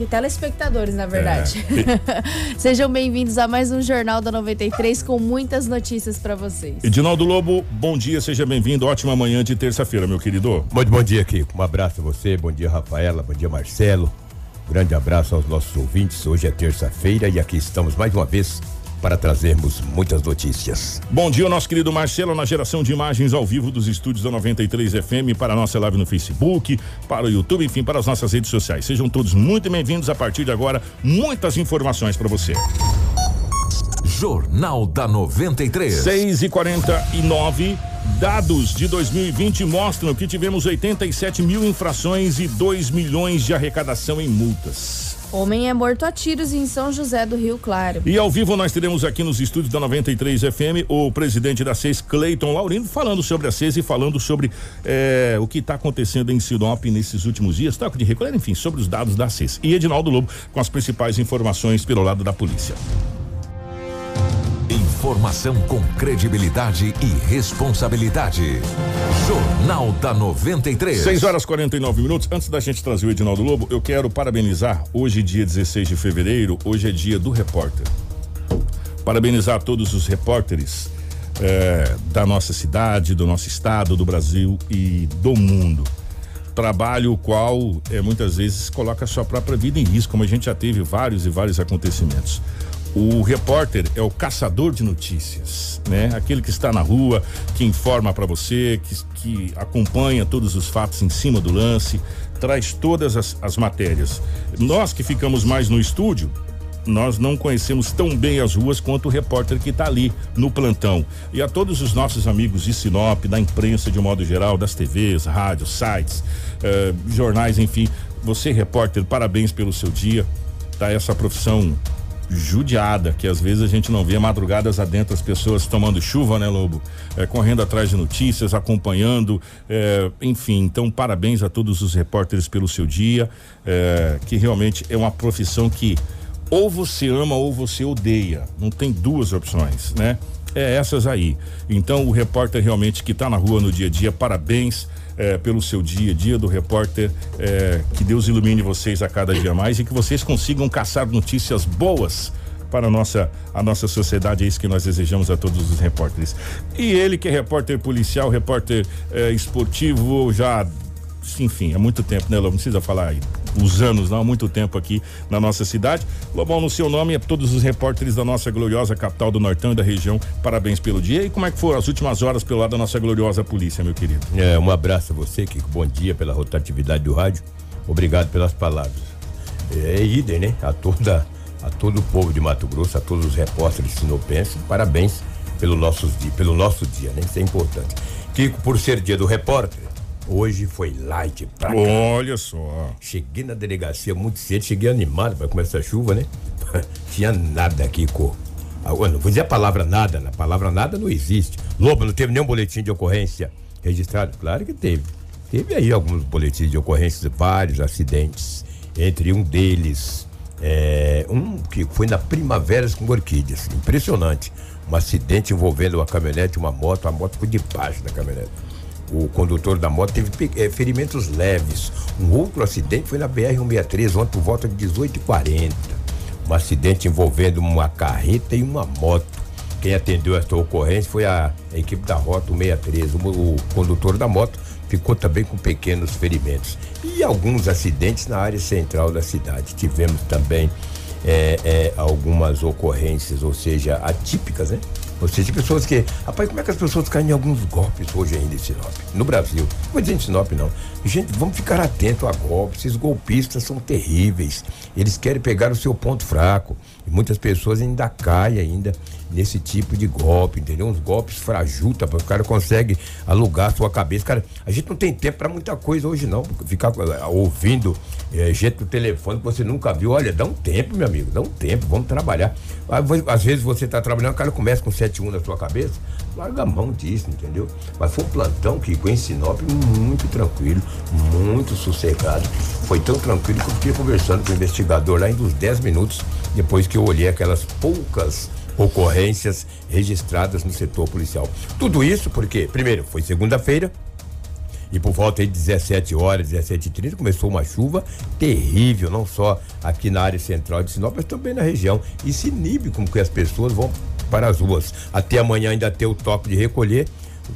de telespectadores, na verdade. É. Sejam bem-vindos a mais um Jornal da 93 com muitas notícias para vocês. Edinaldo Lobo, bom dia, seja bem-vindo. Ótima manhã de terça-feira, meu querido. Muito bom dia, Kiko. Um abraço a você, bom dia, Rafaela, bom dia, Marcelo. Grande abraço aos nossos ouvintes. Hoje é terça-feira e aqui estamos mais uma vez para trazermos muitas notícias. Bom dia, nosso querido Marcelo, na geração de imagens ao vivo dos estúdios da 93 FM, para a nossa live no Facebook, para o YouTube, enfim, para as nossas redes sociais. Sejam todos muito bem-vindos. A partir de agora, muitas informações para você. Jornal da 93. 6 e 49 Dados de 2020 mostram que tivemos 87 mil infrações e 2 milhões de arrecadação em multas. Homem é morto a tiros em São José do Rio Claro. E ao vivo nós teremos aqui nos estúdios da 93 FM o presidente da CES, Cleiton Laurino, falando sobre a CES e falando sobre eh, o que está acontecendo em Sinop nesses últimos dias, toque de recolher, enfim, sobre os dados da CES. E Edinaldo Lobo com as principais informações pelo lado da polícia. Informação com credibilidade e responsabilidade. Jornal da 93. 6 horas 49 minutos. Antes da gente trazer o Edinaldo Lobo, eu quero parabenizar. Hoje, dia 16 de fevereiro, hoje é dia do repórter. Parabenizar todos os repórteres eh, da nossa cidade, do nosso estado, do Brasil e do mundo trabalho o qual é, muitas vezes coloca a sua própria vida em risco, como a gente já teve vários e vários acontecimentos. O repórter é o caçador de notícias, né? Aquele que está na rua, que informa para você, que, que acompanha todos os fatos em cima do lance, traz todas as, as matérias. Nós que ficamos mais no estúdio, nós não conhecemos tão bem as ruas quanto o repórter que está ali no plantão. E a todos os nossos amigos de Sinop, da imprensa de um modo geral, das TVs, rádios, sites, eh, jornais, enfim. Você, repórter, parabéns pelo seu dia. Tá essa profissão judiada, que às vezes a gente não vê madrugadas adentro as pessoas tomando chuva, né, Lobo? É, correndo atrás de notícias, acompanhando, é, enfim. Então, parabéns a todos os repórteres pelo seu dia, é, que realmente é uma profissão que ou você ama ou você odeia. Não tem duas opções, né? É essas aí. Então, o repórter realmente que está na rua no dia a dia, parabéns é, pelo seu dia, dia do repórter. É, que Deus ilumine vocês a cada dia mais e que vocês consigam caçar notícias boas para a nossa, a nossa sociedade. É isso que nós desejamos a todos os repórteres. E ele que é repórter policial, repórter é, esportivo, já enfim, há muito tempo, né, Não precisa falar aí os anos, não há muito tempo aqui na nossa cidade. Lobão, no seu nome, a todos os repórteres da nossa gloriosa capital do Nortão e da região, parabéns pelo dia. E como é que foram as últimas horas pelo lado da nossa gloriosa polícia, meu querido? É, um abraço a você, Kiko. Bom dia pela rotatividade do rádio. Obrigado pelas palavras. É, é idem, né? A toda, a todo o povo de Mato Grosso, a todos os repórteres sinopenses, parabéns pelo nosso dia, pelo nosso dia, né? Isso é importante. Kiko, por ser dia do repórter, Hoje foi light pra cá. Olha só. Cheguei na delegacia muito cedo, cheguei animado para começar a chuva, né? Tinha nada aqui, co. Ah, não vou dizer a palavra nada, a palavra nada não existe. Lobo, não teve nenhum boletim de ocorrência registrado? Claro que teve. Teve aí alguns boletins de ocorrência, vários acidentes. Entre um deles, é, um que foi na Primavera com Orquídeas. Impressionante. Um acidente envolvendo uma caminhonete e uma moto. A moto ficou debaixo da caminhonete o condutor da moto teve é, ferimentos leves. Um outro acidente foi na BR-163, ontem por volta de 18h40. Um acidente envolvendo uma carreta e uma moto. Quem atendeu esta ocorrência foi a, a equipe da Rota 163. O, o condutor da moto ficou também com pequenos ferimentos. E alguns acidentes na área central da cidade. Tivemos também é, é, algumas ocorrências, ou seja, atípicas, né? Ou seja, pessoas que. Rapaz, como é que as pessoas caem em alguns golpes hoje ainda em Sinop? No Brasil. Não vou dizer em Sinop, não. Gente, vamos ficar atento a golpes. Esses golpistas são terríveis. Eles querem pegar o seu ponto fraco. E muitas pessoas ainda caem ainda nesse tipo de golpe, entendeu? Uns golpes frajuta, o cara consegue alugar sua cabeça. Cara, a gente não tem tempo para muita coisa hoje, não. Ficar uh, ouvindo é, gente do telefone que você nunca viu. Olha, dá um tempo, meu amigo, dá um tempo, vamos trabalhar. Às vezes você tá trabalhando, o cara começa com 7-1 na sua cabeça, larga a mão disso, entendeu? Mas foi um plantão que com Sinop muito tranquilo, muito sossegado. Foi tão tranquilo que eu fiquei conversando com o investigador lá em uns 10 minutos, depois que eu olhei aquelas poucas ocorrências registradas no setor policial. Tudo isso porque, primeiro, foi segunda-feira, E por volta de 17 horas, 17 h 30 começou uma chuva terrível, não só aqui na área central de Sinop, mas também na região. E se inibe com que as pessoas vão para as ruas. Até amanhã ainda ter o toque de recolher.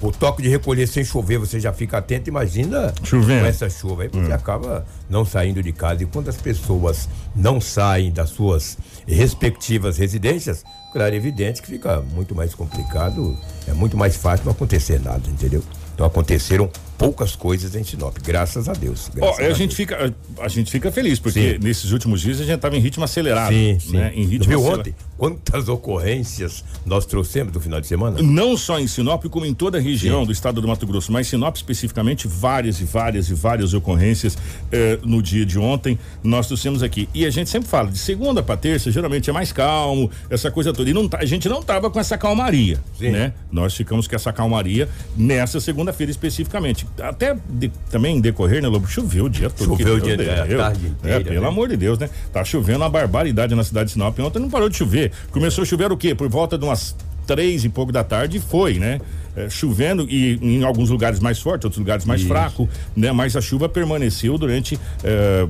O toque de recolher sem chover, você já fica atento, imagina Chovendo. com essa chuva aí, você acaba não saindo de casa. E quando as pessoas não saem das suas respectivas residências, claro, é evidente que fica muito mais complicado, é muito mais fácil não acontecer nada, entendeu? Então aconteceram poucas coisas em Sinop, graças a Deus. Graças a, Deus. gente fica, a gente fica feliz, porque Sim. nesses últimos dias a gente estava em ritmo acelerado. Sim, sim. Né? Em ritmo Viu ontem quantas ocorrências nós trouxemos do final de semana? Não só em Sinop, como em toda a região do estado do Mato Grosso, mas Sinop especificamente, várias e várias e várias ocorrências eh, no dia de ontem nós trouxemos aqui. E a gente sempre fala, de segunda para terça, geralmente é mais calmo, essa coisa toda. E não tá- a gente não tava com essa calmaria, Sim. né? Nós ficamos com essa calmaria nessa segunda-feira especificamente. Até de- também decorrer, né, Lobo? Choveu o dia todo. Choveu o dia- a deu. tarde É, inteira, pelo né? amor de Deus, né? Tá chovendo uma barbaridade na cidade de Sinop. Ontem não parou de chover. Começou a chover o quê? Por volta de umas três e pouco da tarde foi, né? É, chovendo e em alguns lugares mais forte, outros lugares mais Isso. fraco, né? Mas a chuva permaneceu durante é,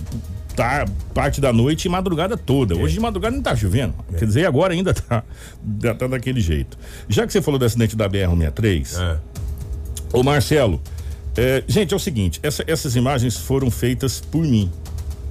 tá, parte da noite e madrugada toda. Hoje de madrugada não tá chovendo. Quer dizer, agora ainda tá, tá, tá daquele jeito. Já que você falou do acidente da BR-163, É. Ô Marcelo, é, gente, é o seguinte, essa- essas imagens foram feitas por mim.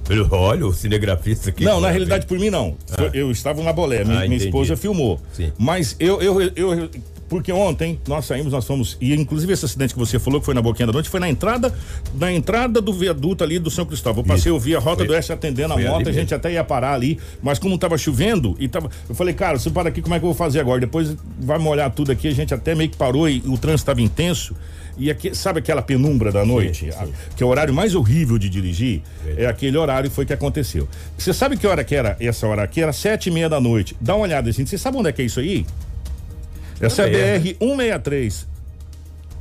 Pelo- Olha, o cinegrafista aqui. Não, na realidade por mim não. Foi- Eu estava na bolé, minha, Ah, minha esposa filmou. Sim. Mas eu, eu, eu, porque ontem nós saímos, nós fomos e inclusive esse acidente que você falou que foi na boquinha da noite foi na entrada, na entrada do viaduto ali do São Cristóvão. Eu passei, eu vi a rota Foi- do Oeste atendendo a moto, a gente mesmo. até ia parar ali, mas como tava chovendo e tava, eu falei, cara, se para aqui, como é que eu vou fazer agora? Depois vai molhar tudo aqui, a gente até meio que parou e o trânsito estava intenso. E aqui, sabe aquela penumbra da noite? sim. A- que é o horário mais horrível de dirigir? É aquele horário que foi que aconteceu. Você sabe que hora que era essa hora aqui? Era sete e meia da noite. Dá uma olhada, gente. Você sabe onde é que é isso aí? Essa é a É. BR 163.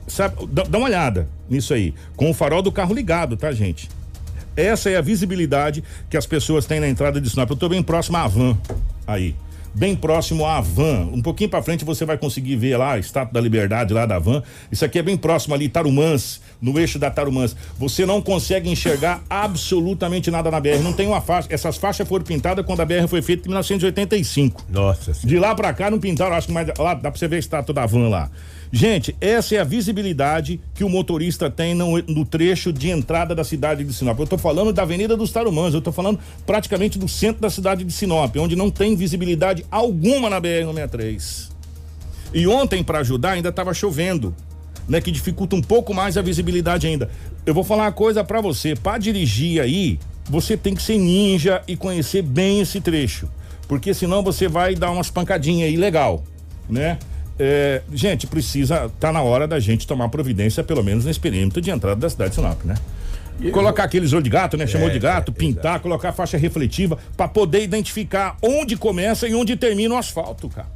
Sabe, dá, dá uma olhada nisso aí. Com o farol do carro ligado, tá, gente? Essa é a visibilidade que as pessoas têm na entrada de Sinop. Eu tô bem próximo à van aí. Bem próximo à van. Um pouquinho pra frente você vai conseguir ver lá a Estátua da Liberdade lá da van. Isso aqui é bem próximo ali, Tarumãs, no eixo da Tarumãs. Você não consegue enxergar absolutamente nada na BR. Não tem uma faixa. Essas faixas foram pintadas quando a BR foi feita em 1985. Nossa senhora. De lá pra cá não pintaram, acho que mais lá dá pra você ver a estátua da van lá. Gente, essa é a visibilidade que o motorista tem no, no trecho de entrada da cidade de Sinop. Eu tô falando da Avenida dos Tarumãs, eu tô falando praticamente do centro da cidade de Sinop, onde não tem visibilidade alguma na BR-163. E ontem, para ajudar, ainda estava chovendo, né? Que dificulta um pouco mais a visibilidade ainda. Eu vou falar uma coisa para você, para dirigir aí, você tem que ser ninja e conhecer bem esse trecho, porque senão você vai dar umas pancadinhas aí legal, né? É, gente, precisa, tá na hora da gente tomar providência, pelo menos nesse perímetro de entrada da cidade de Sinop, né? Colocar aqueles olho de gato, né? Chamou É, de gato, é, pintar, colocar faixa refletiva para poder identificar onde começa e onde termina o asfalto, cara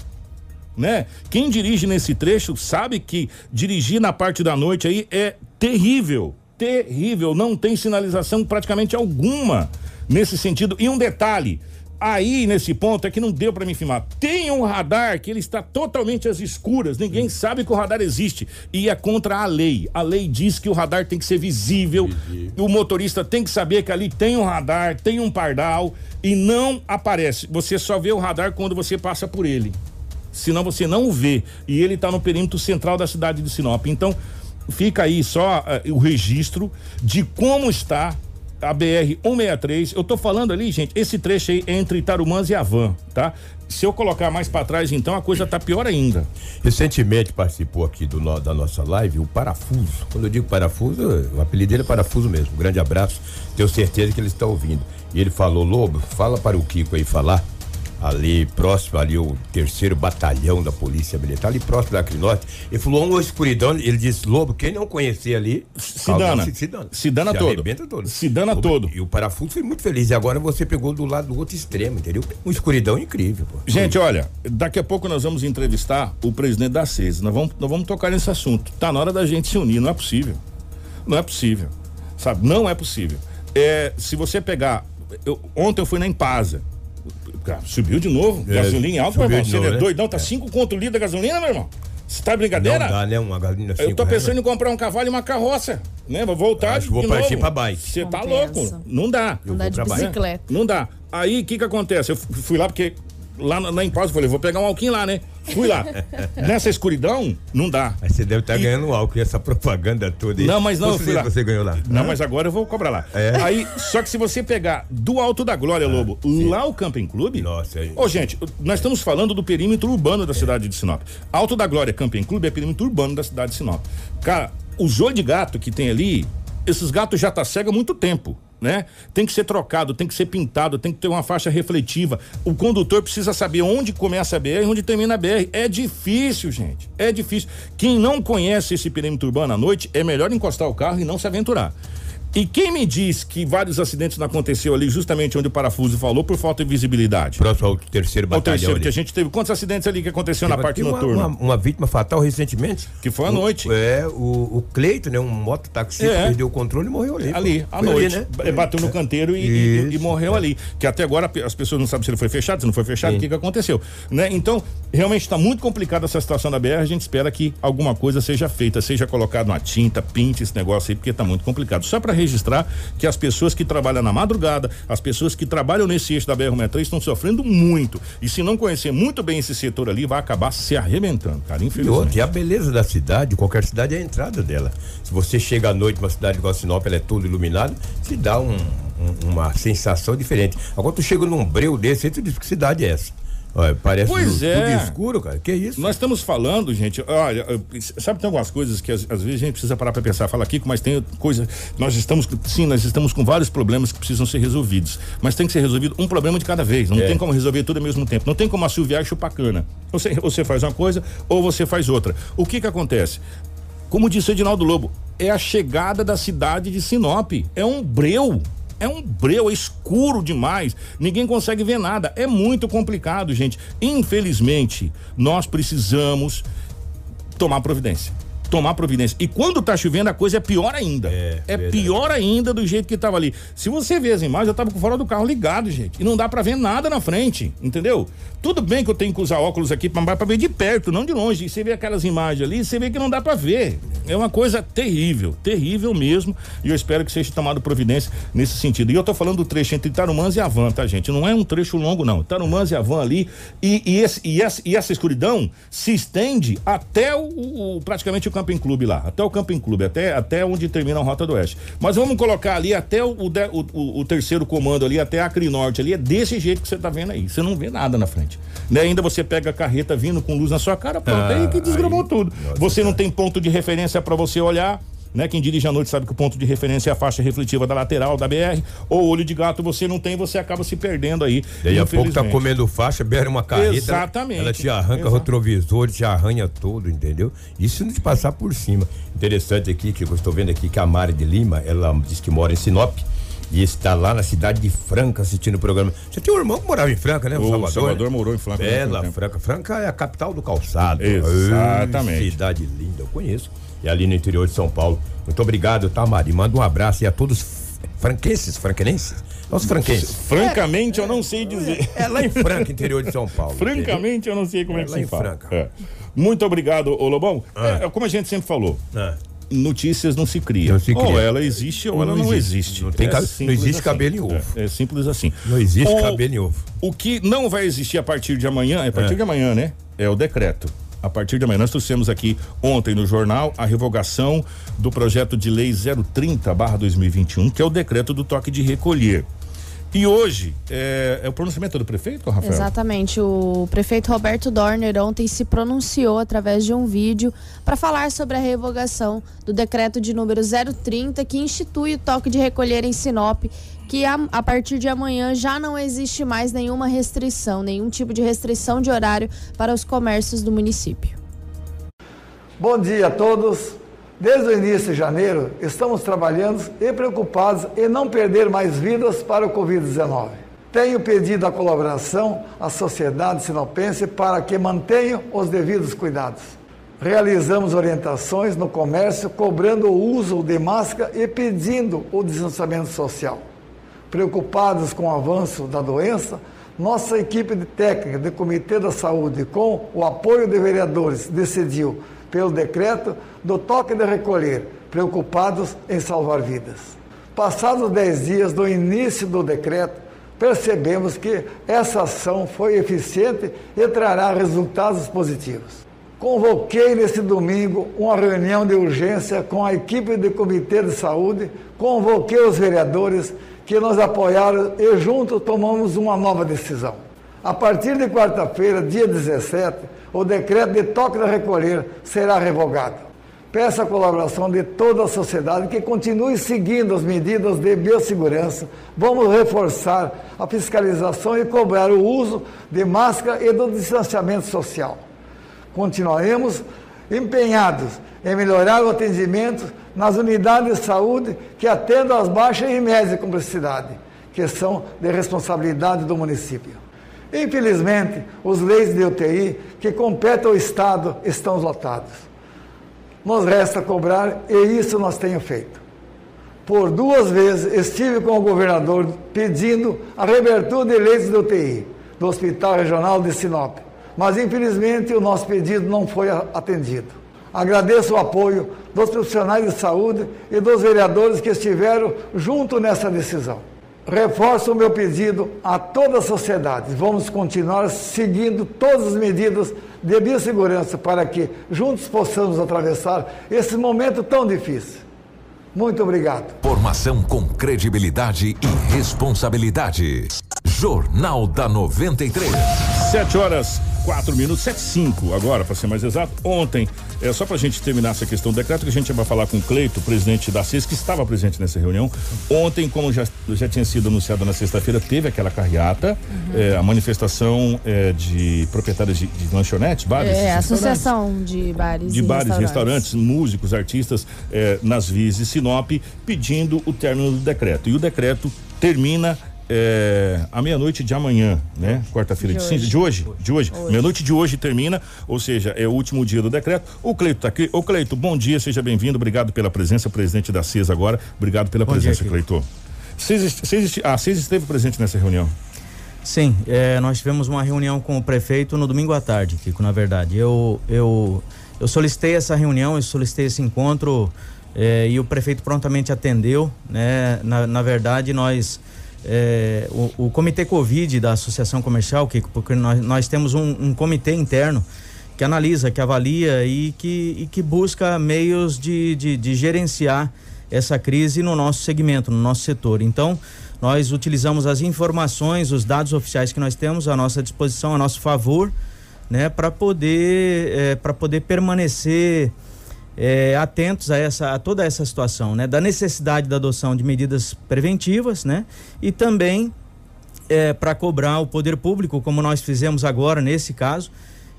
né? Quem dirige nesse trecho sabe que dirigir na parte da noite aí é terrível, terrível, não tem sinalização praticamente alguma nesse sentido. E um detalhe, aí nesse ponto é que não deu para me filmar. Tem um radar que ele está totalmente às escuras, ninguém sabe que o radar existe e é contra a lei. A lei diz que o radar tem que ser visível, o motorista tem que saber que ali tem um radar, tem um pardal e não aparece. Você só vê o radar quando você passa por ele senão você não o vê. E ele está no perímetro central da cidade de Sinop. Então, fica aí só eh, o registro de como está a BR 163. Eu tô falando ali, gente, esse trecho aí entre Tarumãs e Avan, tá? Se eu colocar mais para trás, então a coisa tá pior ainda. Recentemente participou aqui do, no- da nossa live o Parafuso. Quando eu digo Parafuso, o apelido dele é Parafuso mesmo. Grande abraço. Tenho certeza que ele está ouvindo. E ele falou, Lobo, fala para o Kiko aí falar. Ali próximo, ali o terceiro batalhão da Polícia Militar, ali próximo da Acrinorte. Ele falou uma escuridão, ele disse, Lobo, quem não conhecer ali. Se dana. Se, se dana. Se dana se todo. todo. Se dana O- todo. E o parafuso foi muito feliz. E agora você pegou do lado do outro extremo, entendeu? Uma escuridão incrível, pô. Gente, olha, daqui a pouco nós vamos entrevistar o presidente da CES. Nós vamos, nós vamos tocar nesse assunto. Tá na hora da gente se unir, não é possível. Não é possível. Sabe? Não é possível. É, se você pegar. eu- ontem eu fui na Impasa. Subiu de novo. É, gasolina em alta, meu irmão. de Você novo, é né? doidão, tá cinco conto o litro da gasolina, meu irmão. Você tá brincadeira? Não dá, né? Uma galinha Eu tô pensando em comprar um cavalo e uma carroça, né? Vou voltar Acho que vou de partir novo. pra bike. Você tá louco? Não dá. Eu Andar vou de bicicleta. Não dá. Aí, o que que acontece? Eu fui lá porque lá na, na Impausa eu falei, vou pegar um alquim lá, né? Fui lá. Nessa escuridão, não dá. Aí você deve estar E- ganhando álcool e essa propaganda toda. Não, mas não, eu fui lá. você ganhou lá? Não, mas agora eu vou cobrar lá. É? Aí, só que se você pegar do Alto da Glória, Lobo, lá o Camping Clube. Nossa, aí- Ô, gente, nós estamos falando do perímetro urbano da cidade de Sinop. Alto da Glória Camping Clube é perímetro urbano da cidade de Sinop. Cara, os olhos de gato que tem ali, esses gatos já tá cego há muito tempo. Né? Tem que ser trocado, tem que ser pintado, tem que ter uma faixa refletiva. O condutor precisa saber onde começa a BR e onde termina a BR. É difícil, gente. É difícil. Quem não conhece esse perímetro urbano à noite, é melhor encostar o carro e não se aventurar. E quem me diz que vários acidentes não aconteceu ali justamente onde o parafuso falou por falta de visibilidade? Próximo ao terceiro batalhão. terceiro, ali. porque a gente teve quantos acidentes ali que aconteceu na Teve parte aqui noturna? Uma, uma, uma vítima fatal recentemente. Que foi à O- noite. É, o, o Cleito, né? Um mototaxista É. perdeu o controle e morreu ali. ali, à noite. né? B- Bateu no canteiro e, e- e morreu ali. Que até agora as pessoas não sabem se ele foi fechado, se não foi fechado, o que, que aconteceu. Né? Então, realmente está muito complicada essa situação da BR. A gente espera que alguma coisa seja feita, seja colocado uma tinta, pinte esse negócio aí, porque está muito complicado. Só para registrar que as pessoas que trabalham na madrugada, as pessoas que trabalham nesse eixo da BR-63 estão sofrendo muito. E se não conhecer muito bem esse setor ali, vai acabar se arrebentando, cara, E infelizmente. outra, e a beleza da cidade, qualquer cidade é a entrada dela. Se você chega à noite numa cidade igual a Sinop, ela é toda iluminada, te dá um- um- uma sensação diferente. Agora tu chega num breu desse, aí tu diz que cidade é essa? Olha, parece Pois tudo é. escuro, cara. Que isso? Nós estamos falando, gente, olha, sabe, tem algumas coisas que às, às vezes a gente precisa parar para pensar. Fala aqui, mas tem coisa. Nós estamos, sim, nós estamos com vários problemas que precisam ser resolvidos. Mas tem que ser resolvido um problema de cada vez. Não É. tem como resolver tudo ao mesmo tempo. Não tem como assoviar e chupar cana. Você, você faz uma coisa ou você faz outra. O que que acontece? Como disse o Edinaldo Lobo, é a chegada da cidade de Sinop. É um breu. É um breu, é escuro demais. Ninguém consegue ver nada. É muito complicado, gente. Infelizmente, nós precisamos tomar providência. Tomar providência. E quando tá chovendo, a coisa é pior ainda. É, verdade. pior ainda do jeito que tava ali. Se você ver as imagens, eu tava com fora do carro ligado, gente. E não dá pra ver nada na frente, entendeu? Tudo bem que eu tenho que usar óculos aqui pra, pra ver de perto, não de longe. E você vê aquelas imagens ali, você vê que não dá pra ver. É uma coisa terrível, terrível mesmo. E eu espero que seja tomado providência nesse sentido. E eu tô falando do trecho entre Tarumãs e Avan, tá, gente? Não é um trecho longo, não. Tarumãs e Avan ali. E, e, esse- e essa, e essa escuridão se estende até o, o- praticamente o Camping Clube lá. Até o Camping Clube, até, até onde termina a Rota do Oeste. Mas vamos colocar ali até o, o, o- o- terceiro comando ali, até a Acre Norte ali. É desse jeito que você tá vendo aí. Você não vê nada na frente. Né? Ainda você pega a carreta vindo com luz na sua cara, pronto. Ah, aí que desgramou tudo. Você não tem ponto de referência para você olhar. Né? Quem dirige à noite sabe que o ponto de referência é a faixa refletiva da lateral da BR, ou olho de gato você não tem, você acaba se perdendo aí. Daí a pouco tá comendo faixa, beira uma carreta. Exatamente. Ela te arranca Exato. retrovisor, te arranha todo, entendeu? Isso não te passar por cima. Interessante aqui, que eu estou vendo aqui que a Mari de Lima, ela diz que mora em Sinop. E está lá na cidade de Franca assistindo o programa. Você tem um irmão que morava em Franca, né? O Salvador, Salvador né? morou em Franca. Bela muito tempo. Franca. Franca é a capital do calçado. Exatamente. Ai, cidade linda, eu conheço. E ali no interior de São Paulo. Muito obrigado, tá, Mari? Manda um abraço aí a todos franquenses, franquenenses. Os franquenses. Francamente, eu não sei dizer. É lá em Franca, interior de São Paulo. Francamente, eu não sei como é, É que lá se em fala. Franca. É. Muito obrigado, ô Lobão. Ah. É, como a gente sempre falou, Ah. Notícias não se cria. Não se cria. Ou ela existe ou, Ou ela não não existe. existe. Não tem É não existe cabelo em ovo. É, é simples assim. Não existe O- cabelo em ovo. O que não vai existir a partir de amanhã, é a partir É. de amanhã, né? É o decreto. A partir de amanhã, nós trouxemos aqui ontem no jornal a revogação do projeto de lei 030-2021, que é o decreto do toque de recolher. E hoje é, é o pronunciamento do prefeito, Rafael? Exatamente. O prefeito Roberto Dorner ontem se pronunciou através de um vídeo para falar sobre a revogação do decreto de número 030 que institui o toque de recolher em Sinop, que a, a partir de amanhã já não existe mais nenhuma restrição, nenhum tipo de restrição de horário para os comércios do município. Bom dia a todos. Desde o início de janeiro, estamos trabalhando e preocupados em não perder mais vidas para o Covid-19. Tenho pedido a colaboração à sociedade sinopense para que mantenham os devidos cuidados. Realizamos orientações no comércio cobrando o uso de máscara e pedindo o distanciamento social. Preocupados com o avanço da doença, nossa equipe de técnica do Comitê da Saúde, com o apoio de vereadores, decidiu pelo decreto do toque de recolher, preocupados em salvar vidas. Passados 10 dias do início do decreto, percebemos que essa ação foi eficiente e trará resultados positivos. Convoquei nesse domingo uma reunião de urgência com a equipe do Comitê de Saúde, convoquei os vereadores que nos apoiaram e juntos tomamos uma nova decisão. A partir de quarta-feira, dia 17, o decreto de toque de recolher será revogado. Peço a colaboração de toda a sociedade que continue seguindo as medidas de biossegurança. Vamos reforçar a fiscalização e cobrar o uso de máscara e do distanciamento social continuaremos empenhados em melhorar o atendimento nas unidades de saúde que atendam às baixas e médias complexidade, que são de responsabilidade do município. Infelizmente, os leitos de UTI que competem ao Estado estão lotados. Nos resta cobrar e isso nós temos feito. Por duas vezes estive com o governador pedindo a reabertura de leitos de UTI do Hospital Regional de Sinop mas infelizmente o nosso pedido não foi atendido. Agradeço o apoio dos profissionais de saúde e dos vereadores que estiveram junto nessa decisão. Reforço o meu pedido a toda a sociedade. Vamos continuar seguindo todas as medidas de biossegurança para que juntos possamos atravessar esse momento tão difícil. Muito obrigado. Formação com credibilidade e responsabilidade. Jornal da 93. Sete horas quatro minutos, sete cinco agora, para ser mais exato. Ontem, é só para a gente terminar essa questão do decreto, que a gente vai falar com o Cleito, presidente da CES, que estava presente nessa reunião. Ontem, como já, já tinha sido anunciado na sexta-feira, teve aquela carreata, uhum. é, a manifestação é, de proprietários de, de lanchonetes, bares. É, associação de bares de e bares restaurantes. restaurantes, músicos, artistas é, nas vias de Sinop, pedindo o término do decreto. E o decreto termina é, à meia-noite de amanhã, né? Quarta-feira de, de, cinza, de hoje, de hoje. hoje. Meia-noite de hoje termina, ou seja, é o último dia do decreto. O Cleito está aqui. Ô Cleito, bom dia, seja bem-vindo. Obrigado pela presença, presidente da CES agora. Obrigado pela bom presença, dia, Cleito. CES, CES, a CES esteve presente nessa reunião? Sim, é, nós tivemos uma reunião com o prefeito no domingo à tarde, Kiko, na verdade. Eu, eu, eu solicitei essa reunião, eu solicitei esse encontro é, e o prefeito prontamente atendeu, né? Na, na verdade, nós é, o, o, comitê Covid da Associação Comercial, Kiko, porque nós, nós temos um, um, comitê interno que analisa, que avalia e que, e que busca meios de, de, de gerenciar essa crise no nosso segmento, no nosso setor. Então, nós utilizamos as informações, os dados oficiais que nós temos à nossa disposição, a nosso favor, né, para poder, é, para poder permanecer é, atentos a, essa, a toda essa situação, né? Da necessidade da adoção de medidas preventivas, né? E também é, para cobrar o poder público, como nós fizemos agora nesse caso,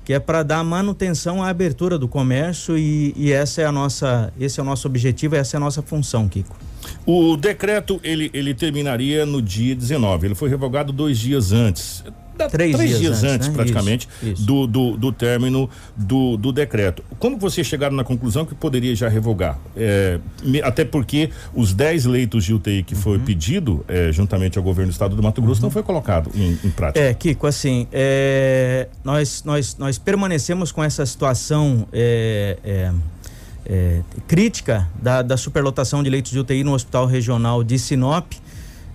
que é para dar manutenção à abertura do comércio e, e, essa é a nossa, esse é o nosso objetivo, essa é a nossa função, Kiko. O decreto ele, ele terminaria no dia 19. Ele foi revogado dois dias antes três, três dias, dias, antes, né? praticamente, isso, isso. Do, do, do término do, do decreto. Como vocês chegaram na conclusão que poderia já revogar? É, até porque os 10 leitos de UTI que uhum. foi pedido, é, juntamente ao governo do estado do Mato Grosso, uhum. não foi colocado em, em, prática. É, Kiko, assim, é, nós, nós, nós permanecemos com essa situação. É, é, é, crítica da, da superlotação de leitos de UTI no Hospital Regional de Sinop,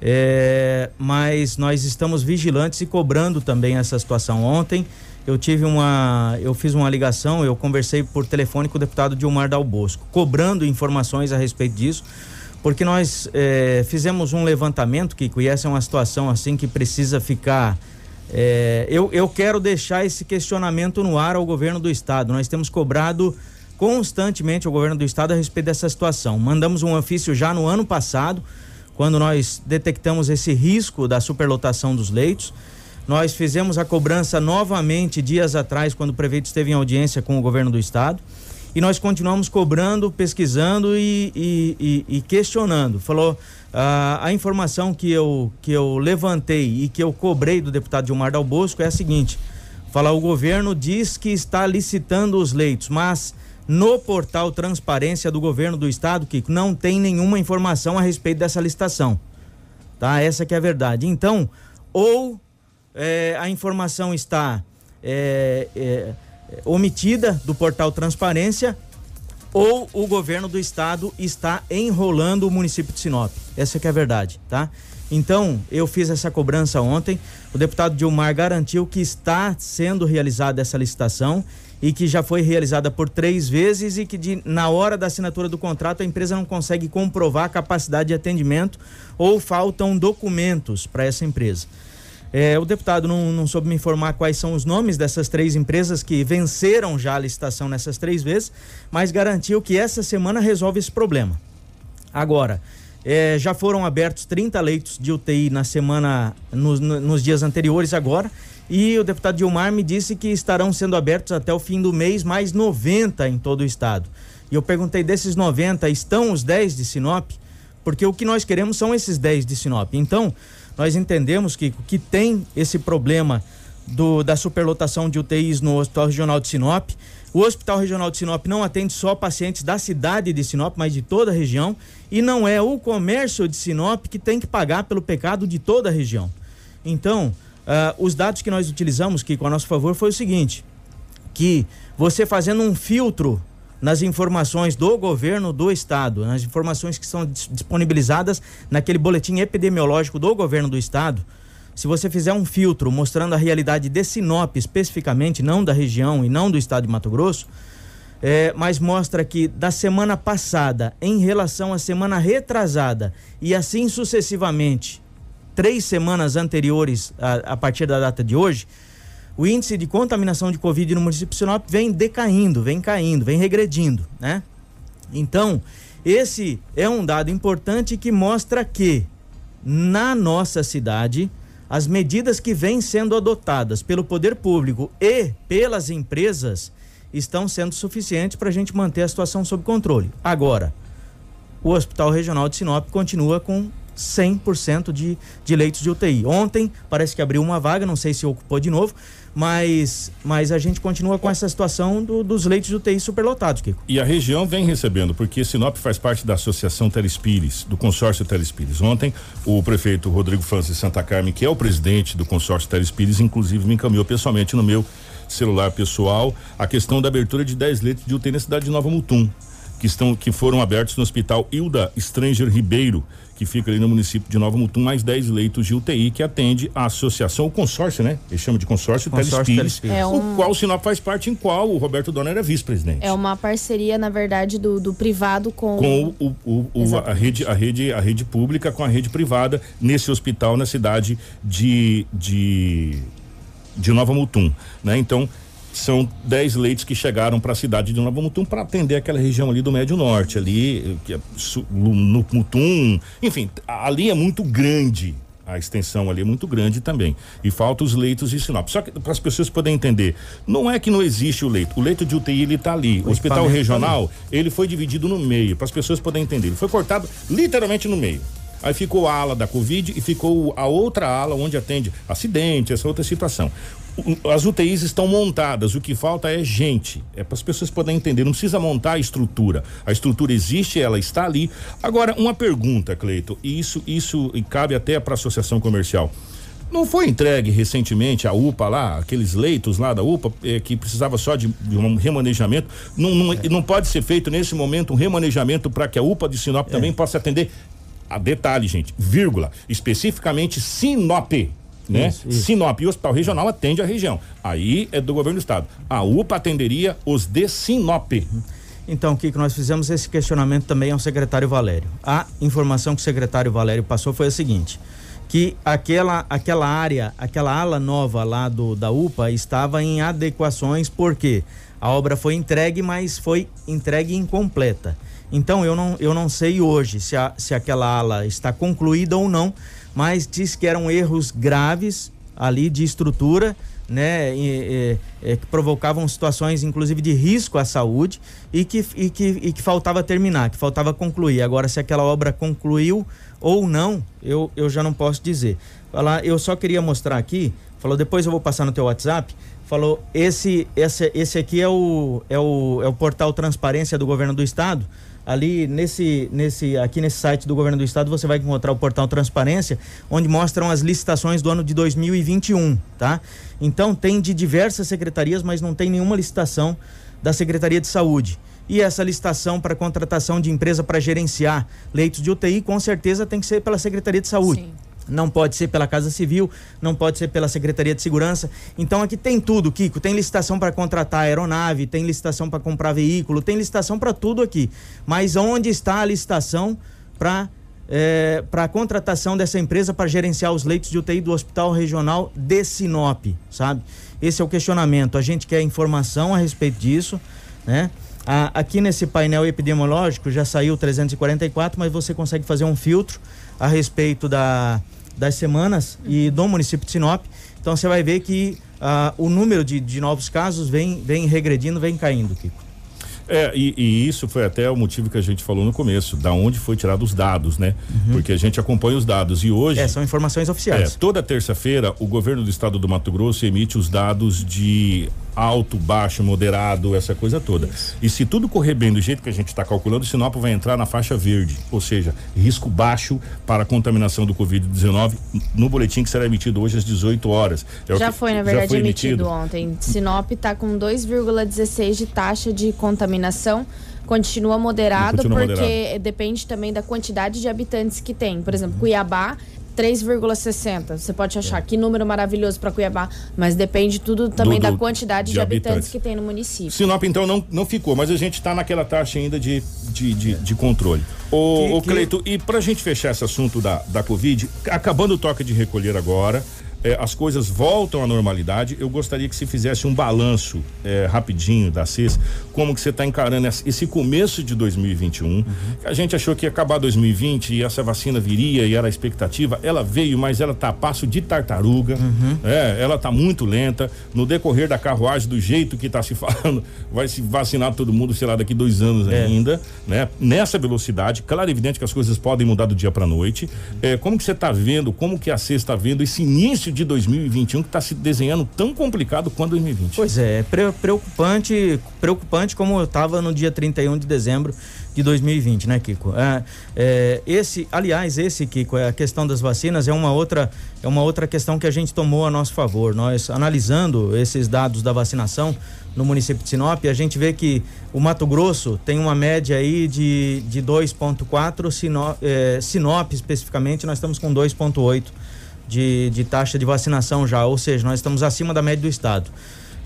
é, mas nós estamos vigilantes e cobrando também essa situação. Ontem eu tive uma, eu fiz uma ligação, eu conversei por telefone com o deputado Dilmar Dal Bosco, cobrando informações a respeito disso, porque nós é, fizemos um levantamento, Kiko, e essa é uma situação assim que precisa ficar. É, eu, eu quero deixar esse questionamento no ar ao governo do estado. Nós temos cobrado constantemente ao governo do estado a respeito dessa situação. Mandamos um ofício já no ano passado quando nós detectamos esse risco da superlotação dos leitos. Nós fizemos a cobrança novamente dias atrás, quando o prefeito esteve em audiência com o governo do estado. E nós continuamos cobrando, pesquisando e, e, e, e questionando. Falou ah, a informação que eu, que eu levantei e que eu cobrei do deputado Gilmar Dal Bosco é a seguinte: fala, o governo diz que está licitando os leitos, mas no portal Transparência do Governo do Estado, que não tem nenhuma informação a respeito dessa licitação. tá? Essa que é a verdade. Então, ou é, a informação está é, é, omitida do portal Transparência ou o governo do estado está enrolando o município de Sinop. Essa que é a verdade, tá? Então, eu fiz essa cobrança ontem. O deputado Dilmar garantiu que está sendo realizada essa licitação e que já foi realizada por três vezes e que de, na hora da assinatura do contrato a empresa não consegue comprovar a capacidade de atendimento ou faltam documentos para essa empresa. É, o deputado não, não soube me informar quais são os nomes dessas três empresas que venceram já a licitação nessas três vezes, mas garantiu que essa semana resolve esse problema. Agora, é, já foram abertos 30 leitos de UTI na semana, nos, nos dias anteriores agora, e o deputado Dilmar me disse que estarão sendo abertos até o fim do mês mais 90 em todo o estado. E eu perguntei desses 90, estão os 10 de Sinop? Porque o que nós queremos são esses 10 de Sinop. Então, nós entendemos que, que tem esse problema do, da superlotação de UTIs no Hospital Regional de Sinop. O Hospital Regional de Sinop não atende só pacientes da cidade de Sinop, mas de toda a região. E não é o comércio de Sinop que tem que pagar pelo pecado de toda a região. Então, uh, os dados que nós utilizamos, que com a nosso favor, foi o seguinte: que você fazendo um filtro nas informações do governo do estado, nas informações que são disponibilizadas naquele boletim epidemiológico do governo do estado. Se você fizer um filtro mostrando a realidade de Sinop especificamente, não da região e não do estado de Mato Grosso, é, mas mostra que da semana passada em relação à semana retrasada e assim sucessivamente, três semanas anteriores a, a partir da data de hoje, o índice de contaminação de Covid no município de Sinop vem decaindo, vem caindo, vem regredindo, né? Então, esse é um dado importante que mostra que na nossa cidade, as medidas que vêm sendo adotadas pelo poder público e pelas empresas estão sendo suficientes para a gente manter a situação sob controle. Agora, o Hospital Regional de Sinop continua com 100% de, de leitos de UTI. Ontem parece que abriu uma vaga, não sei se ocupou de novo, mas, mas a gente continua com essa situação do, dos leitos de UTI superlotados, Kiko. E a região vem recebendo, porque Sinop faz parte da Associação Telespires, do consórcio Telespires. Ontem, o prefeito Rodrigo Francis Santa Carmen, que é o presidente do consórcio Telespires, inclusive me encaminhou pessoalmente no meu celular pessoal a questão da abertura de 10 leitos de UTI na cidade de Nova Mutum que estão que foram abertos no Hospital Hilda Stranger Ribeiro, que fica ali no município de Nova Mutum, mais 10 leitos de UTI que atende a associação, o consórcio, né? Eles chamam de consórcio, consórcio Telespires, é um... o qual o Sinop faz parte, em qual o Roberto Donner é vice-presidente. É uma parceria, na verdade, do, do privado com, com o, o, o a rede a rede a rede pública com a rede privada nesse hospital na cidade de de de Nova Mutum, né? Então são 10 leitos que chegaram para a cidade de Nova Mutum para atender aquela região ali do Médio Norte, ali que é, no Mutum, enfim, ali é muito grande. A extensão ali é muito grande também. E falta os leitos de Sinop. Só que para as pessoas poderem entender, não é que não existe o leito. O leito de UTI ele está ali. O, o hospital regional, ele foi dividido no meio, para as pessoas poderem entender. Ele foi cortado literalmente no meio. Aí ficou a ala da Covid e ficou a outra ala onde atende acidente, essa outra situação as UTIs estão montadas, o que falta é gente. É para as pessoas poderem entender, não precisa montar a estrutura. A estrutura existe, ela está ali. Agora, uma pergunta, Cleito, e isso, isso e cabe até para a associação comercial. Não foi entregue recentemente a UPA lá, aqueles leitos lá da UPA, eh, que precisava só de, de, um remanejamento? Não, não, é. não pode ser feito nesse momento um remanejamento para que a UPA de Sinop é. também possa atender? A detalhe, gente, vírgula, especificamente Sinop né? Isso, isso. Sinop e o Hospital Regional atende a região. Aí é do governo do estado. A UPA atenderia os de Sinop. Então, o que nós fizemos esse questionamento também ao secretário Valério. A informação que o secretário Valério passou foi a seguinte: que aquela aquela área, aquela ala nova lá do da UPA estava em adequações porque a obra foi entregue, mas foi entregue incompleta. Então eu não, eu não sei hoje se, a, se aquela ala está concluída ou não, mas diz que eram erros graves ali de estrutura, né, e, e, e, que provocavam situações, inclusive, de risco à saúde e que, e, que, e que faltava terminar, que faltava concluir. Agora, se aquela obra concluiu ou não, eu, eu já não posso dizer. Falar, eu só queria mostrar aqui, falou, depois eu vou passar no teu WhatsApp, falou, esse, esse, esse aqui é o, é, o, é o portal Transparência do Governo do Estado, ali nesse, nesse, aqui nesse site do governo do estado você vai encontrar o portal Transparência, onde mostram as licitações do ano de 2021, tá? Então tem de diversas secretarias, mas não tem nenhuma licitação da Secretaria de Saúde. E essa licitação para contratação de empresa para gerenciar leitos de UTI, com certeza tem que ser pela Secretaria de Saúde. Sim. Não pode ser pela Casa Civil, não pode ser pela Secretaria de Segurança. Então aqui tem tudo, Kiko. Tem licitação para contratar aeronave, tem licitação para comprar veículo, tem licitação para tudo aqui. Mas onde está a licitação para é, para a contratação dessa empresa para gerenciar os leitos de UTI do Hospital Regional de Sinop, sabe? Esse é o questionamento. A gente quer informação a respeito disso, né? aqui nesse painel epidemiológico já saiu 344, mas você consegue fazer um filtro a respeito da, das semanas e do município de Sinop. Então você vai ver que uh, o número de, de novos casos vem, vem regredindo, vem caindo, Kiko. É, e, e, isso foi até o motivo que a gente falou no começo, da onde foi tirado os dados, né? Uhum. Porque a gente acompanha os dados e hoje. É, são informações oficiais. É, toda terça-feira, o governo do estado do Mato Grosso emite os dados de alto, baixo, moderado, essa coisa toda. Isso. E se tudo correr bem do jeito que a gente está calculando, o Sinop vai entrar na faixa verde, ou seja, risco baixo para a contaminação do Covid-19 no boletim que será emitido hoje às 18 horas. É já que, foi, na verdade, foi emitido. emitido ontem. Sinop está com 2,16 de taxa de contaminação continua moderado continua porque moderado. depende também da quantidade de habitantes que tem. Por exemplo, Cuiabá 3,60. Você pode achar é. que número maravilhoso para Cuiabá, mas depende tudo também do, do, da quantidade de, de habitantes. habitantes. que tem no município. Sinop, então, não, não ficou, mas a gente está naquela taxa ainda de, de, de, de controle. Ô, que, Cleito, e para a gente fechar esse assunto da, da Covid, acabando o toque de recolher agora, é, as coisas voltam à normalidade, eu gostaria que se fizesse um balanço é, rapidinho da CES, como que você está encarando esse começo de 2021. Uhum. A gente achou que ia acabar 2020 e essa vacina viria e era a expectativa. Ela veio, mas ela tá a passo de tartaruga. Uhum. É, ela tá muito lenta. No decorrer da carruagem, do jeito que está se falando, vai se vacinar todo mundo, sei lá, daqui dois anos é. ainda, né? Nessa velocidade, claro, evidente que as coisas podem mudar do dia para noite. É, como que você está vendo? Como que a CES está vendo esse início de 2021 que está se desenhando tão complicado quanto 2020. Pois é, preocupante, preocupante como estava no dia 31 de dezembro de 2020, né, Kiko? É, é, esse, aliás, esse Kiko, é a questão das vacinas é uma outra é uma outra questão que a gente tomou a nosso favor. Nós analisando esses dados da vacinação no município de Sinop, a gente vê que o Mato Grosso tem uma média aí de, de 2,4, Sinop, é, Sinop especificamente, nós estamos com 2,8 de, de taxa de vacinação já, ou seja, nós estamos acima da média do estado.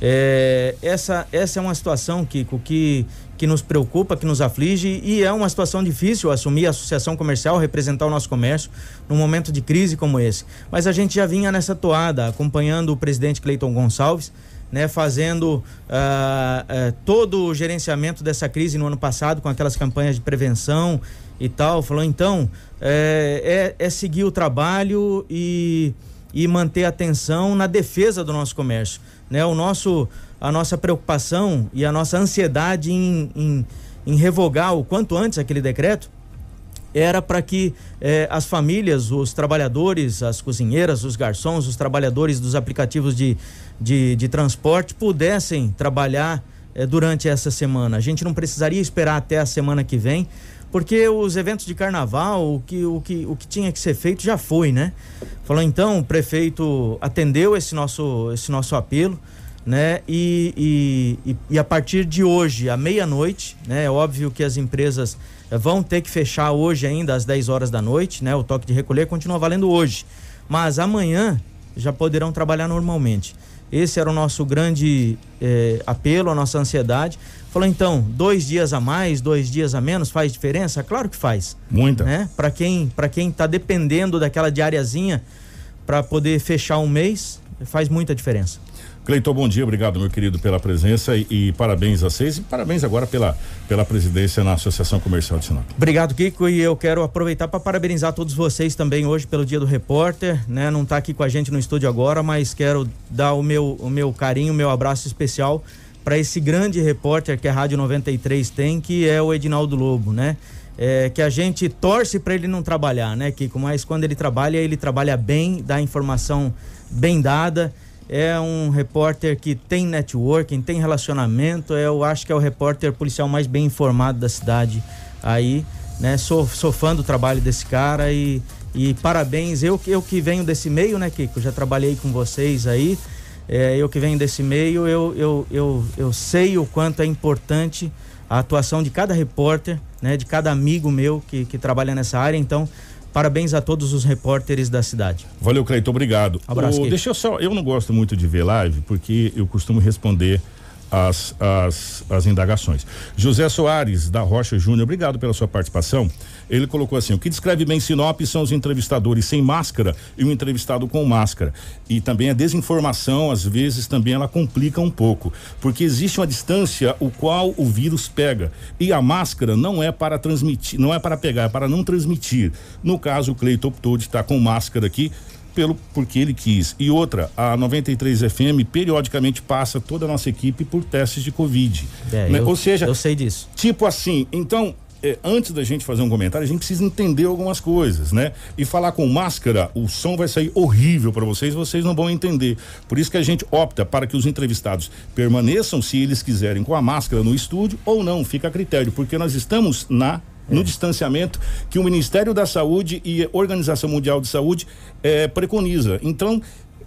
É, essa, essa é uma situação, Kiko, que, que nos preocupa, que nos aflige e é uma situação difícil assumir a associação comercial, representar o nosso comércio num momento de crise como esse. Mas a gente já vinha nessa toada, acompanhando o presidente Cleiton Gonçalves, né, fazendo uh, uh, todo o gerenciamento dessa crise no ano passado com aquelas campanhas de prevenção e tal. Falou, então, é, é, é seguir o trabalho e, e manter atenção na defesa do nosso comércio. Né? O nosso, a nossa preocupação e a nossa ansiedade em, em, em revogar o quanto antes aquele decreto era para que eh, as famílias, os trabalhadores, as cozinheiras, os garçons, os trabalhadores dos aplicativos de, de, de transporte pudessem trabalhar eh, durante essa semana. A gente não precisaria esperar até a semana que vem porque os eventos de carnaval, o que, o que, o que tinha que ser feito já foi, né? Falou então, o prefeito atendeu esse nosso, esse nosso apelo, né? E, e, e a partir de hoje, à meia-noite, né? É óbvio que as empresas vão ter que fechar hoje ainda às 10 horas da noite, né? O toque de recolher continua valendo hoje. Mas amanhã já poderão trabalhar normalmente. Esse era o nosso grande eh, apelo, a nossa ansiedade. Falou então, dois dias a mais, dois dias a menos faz diferença? Claro que faz. Muita. Né? Para quem para quem está dependendo daquela diariazinha para poder fechar um mês, faz muita diferença. Cleiton, bom dia, obrigado meu querido pela presença e, e, parabéns a vocês e parabéns agora pela, pela presidência na Associação Comercial de Sinop. Obrigado, Kiko, e eu quero aproveitar para parabenizar todos vocês também hoje pelo Dia do Repórter, né? Não está aqui com a gente no estúdio agora, mas quero dar o meu, o meu carinho, o meu abraço especial para esse grande repórter que a Rádio 93 tem, que é o Edinaldo Lobo, né? É, que a gente torce para ele não trabalhar, né, Kiko? Mas quando ele trabalha, ele trabalha bem, dá informação bem dada. É um repórter que tem networking, tem relacionamento. É, eu acho que é o repórter policial mais bem informado da cidade aí, né? Sou, sou fã do trabalho desse cara e, e parabéns. Eu, eu que venho desse meio, né, Kiko? Já trabalhei com vocês aí. É, eu que venho desse meio, eu, eu, eu, eu sei o quanto é importante a atuação de cada repórter, né, de cada amigo meu que, que trabalha nessa área. Então, parabéns a todos os repórteres da cidade. Valeu, Cleiton, obrigado. Abraço, deixa eu só, eu não gosto muito de ver live porque eu costumo responder as, as, as indagações. José Soares, da Rocha Júnior, obrigado pela sua participação. Ele colocou assim: o que descreve bem Sinop são os entrevistadores sem máscara e o entrevistado com máscara. E também a desinformação, às vezes, também ela complica um pouco, porque existe uma distância o qual o vírus pega. E a máscara não é para transmitir, não é para pegar, é para não transmitir. No caso, o Cleiton optou de estar com máscara aqui pelo porque ele quis. E outra, a 93 FM periodicamente passa toda a nossa equipe por testes de Covid. É, né? eu, Ou seja, eu sei disso. tipo assim, então é, antes da gente fazer um comentário, a gente precisa entender algumas coisas, né? E falar com máscara, o som vai sair horrível para vocês, vocês não vão entender. Por isso que a gente opta para que os entrevistados permaneçam, se eles quiserem, com a máscara no estúdio ou não, fica a critério, porque nós estamos na no distanciamento que o Ministério da Saúde e a Organização Mundial de Saúde eh, preconiza. Então,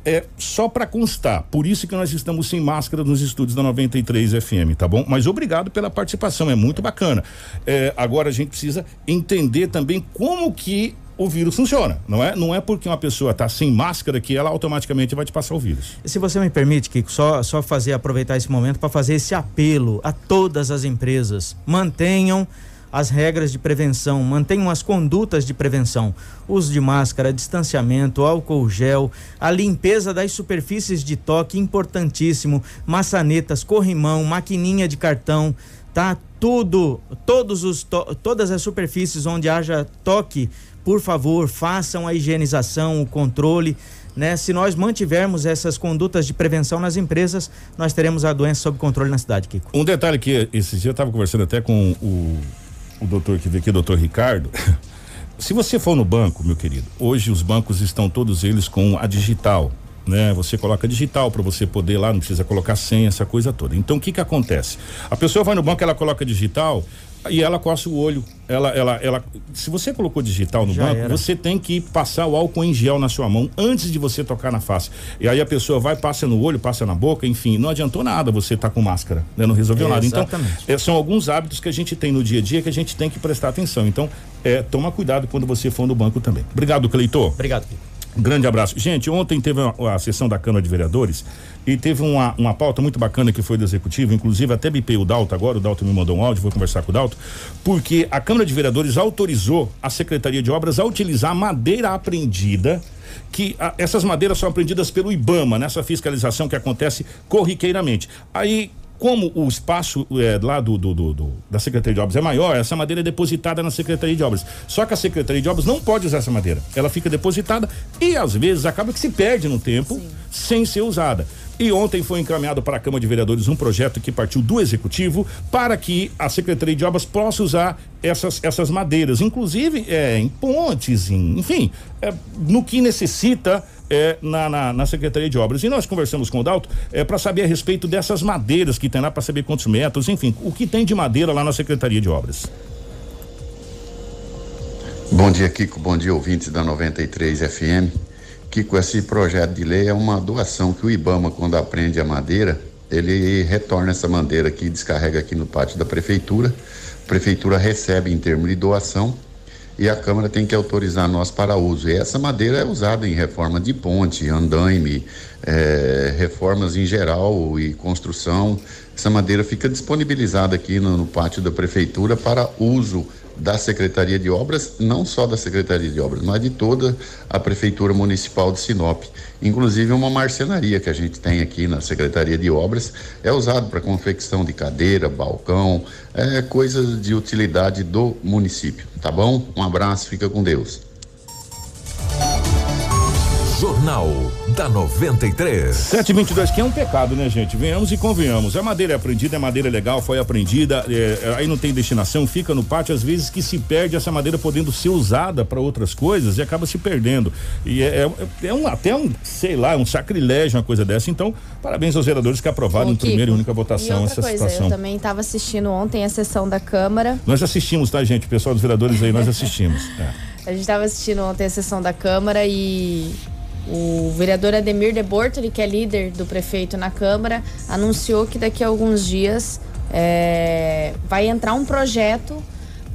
é só para constar, por isso que nós estamos sem máscara nos estúdios da 93 FM, tá bom? Mas obrigado pela participação, é muito bacana. É, agora a gente precisa entender também como que o vírus funciona, não é? Não é porque uma pessoa está sem máscara que ela automaticamente vai te passar o vírus. Se você me permite, Kiko, só, só fazer aproveitar esse momento para fazer esse apelo a todas as empresas. Mantenham as regras de prevenção, mantenham as condutas de prevenção, uso de máscara, distanciamento, álcool gel, a limpeza das superfícies de toque, importantíssimo, maçanetas, corrimão, maquininha de cartão, tá? Tudo, todos os todas as superfícies onde haja toque, por favor, façam a higienização, o controle. Né? Se nós mantivermos essas condutas de prevenção nas empresas, nós teremos a doença sob controle na cidade, Kiko. Um detalhe que esses dias eu estava conversando até com o o doutor que veio aqui, o doutor Ricardo. Se você for no banco, meu querido, hoje os bancos estão todos eles com a digital, né? Você coloca digital para você poder lá, não precisa colocar senha, essa coisa toda. Então o que que acontece? A pessoa vai no banco, ela coloca digital, e ela coça o olho. Ela, ela, ela, se você colocou digital no Já banco, era. você tem que passar o álcool em gel na sua mão antes de você tocar na face. E aí a pessoa vai, passa no olho, passa na boca, enfim, não adiantou nada você estar tá com máscara, né? Não resolveu é, nada. Então, é, são alguns hábitos que a gente tem no dia a dia que a gente tem que prestar atenção. Então, é, toma cuidado quando você for no banco também. Obrigado, Cleitor. Obrigado. Um grande abraço. Gente, ontem teve a, a sessão da Câmara de Vereadores e teve uma, uma pauta muito bacana que foi do Executivo, inclusive até bipei o Dalto agora, o Dalto me mandou um áudio, vou conversar com o Dalto, porque a Câmara de Vereadores autorizou a Secretaria de Obras a utilizar madeira apreendida que a, essas madeiras são apreendidas pelo IBAMA nessa fiscalização que acontece corriqueiramente. Aí como o espaço é, lá do, do, do, do, da Secretaria de Obras é maior, essa madeira é depositada na Secretaria de Obras. Só que a Secretaria de Obras não pode usar essa madeira. Ela fica depositada e às vezes acaba que se perde no tempo Sim. sem ser usada. E ontem foi encaminhado para a Câmara de Vereadores um projeto que partiu do Executivo para que a Secretaria de Obras possa usar essas, essas madeiras, inclusive é, em pontes, em, enfim, é, no que necessita é, na, na, na, Secretaria de Obras. E nós conversamos com o Dalto é, para saber a respeito dessas madeiras que tem lá, para saber quantos metros, enfim, o que tem de madeira lá na Secretaria de Obras. Bom dia, Kiko. Bom dia, ouvintes da 93 FM. Kiko, esse projeto de lei é uma doação que o Ibama, quando aprende a madeira, ele retorna essa madeira aqui, descarrega aqui no pátio da prefeitura. A prefeitura recebe em termos de doação e a Câmara tem que autorizar nós para uso. E essa madeira é usada em reforma de ponte, andaime, é, reformas em geral e construção. Essa madeira fica disponibilizada aqui no, no pátio da Prefeitura para uso da Secretaria de Obras, não só da Secretaria de Obras, mas de toda a Prefeitura Municipal de Sinop. Inclusive uma marcenaria que a gente tem aqui na Secretaria de Obras é usado para confecção de cadeira, balcão, é coisas de utilidade do município, tá bom? Um abraço, fica com Deus. Jornal da 93. 722, que é um pecado, né, gente? Venhamos e convenhamos. A madeira é aprendida, é madeira legal, foi aprendida, é, aí não tem destinação, fica no pátio, às vezes que se perde essa madeira podendo ser usada para outras coisas e acaba se perdendo. E é, é, é, um, até um, sei lá, um sacrilégio uma coisa dessa. Então, parabéns aos vereadores que aprovaram Ô, em primeira e única votação e essa coisa, situação. Eu também estava assistindo ontem a sessão da Câmara. Nós assistimos, tá, gente? O pessoal dos vereadores aí, nós assistimos. É. A gente estava assistindo ontem a sessão da Câmara e o vereador Ademir de Bortoli, que é líder do prefeito na Câmara, anunciou que daqui a alguns dias é, vai entrar um projeto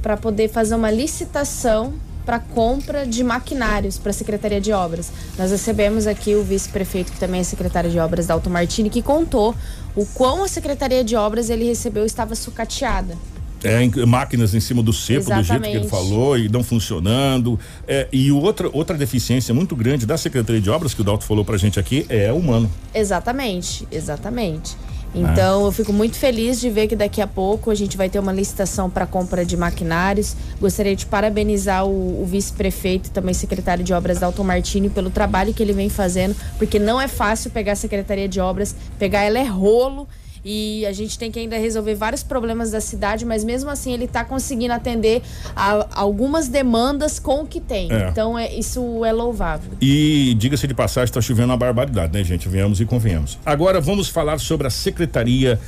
para poder fazer uma licitação para compra de maquinários para a Secretaria de Obras. Nós recebemos aqui o vice-prefeito, que também é secretário de Obras, Dalton Martini, que contou o quão a Secretaria de Obras ele recebeu estava sucateada. É, em, máquinas em cima do Exatamente. do jeito que ele falou, e não funcionando. É, e outra, outra deficiência muito grande da Secretaria de Obras, que o Dalton falou pra gente aqui, é humano. Exatamente, exatamente. Então, eu fico muito feliz de ver que daqui a pouco a gente vai ter uma licitação para compra de maquinários. Gostaria de parabenizar o, o vice-prefeito e também secretário de obras Dalton Martini pelo trabalho que ele vem fazendo, porque não é fácil pegar a Secretaria de Obras, pegar ela é rolo e a gente tem que ainda resolver vários problemas da cidade, mas mesmo assim ele está conseguindo atender a algumas demandas com o que tem. É. Então é, isso é louvável. E diga-se de passagem, está chovendo uma barbaridade, né, gente? Venhamos e convenhamos. Agora vamos falar sobre a Secretaria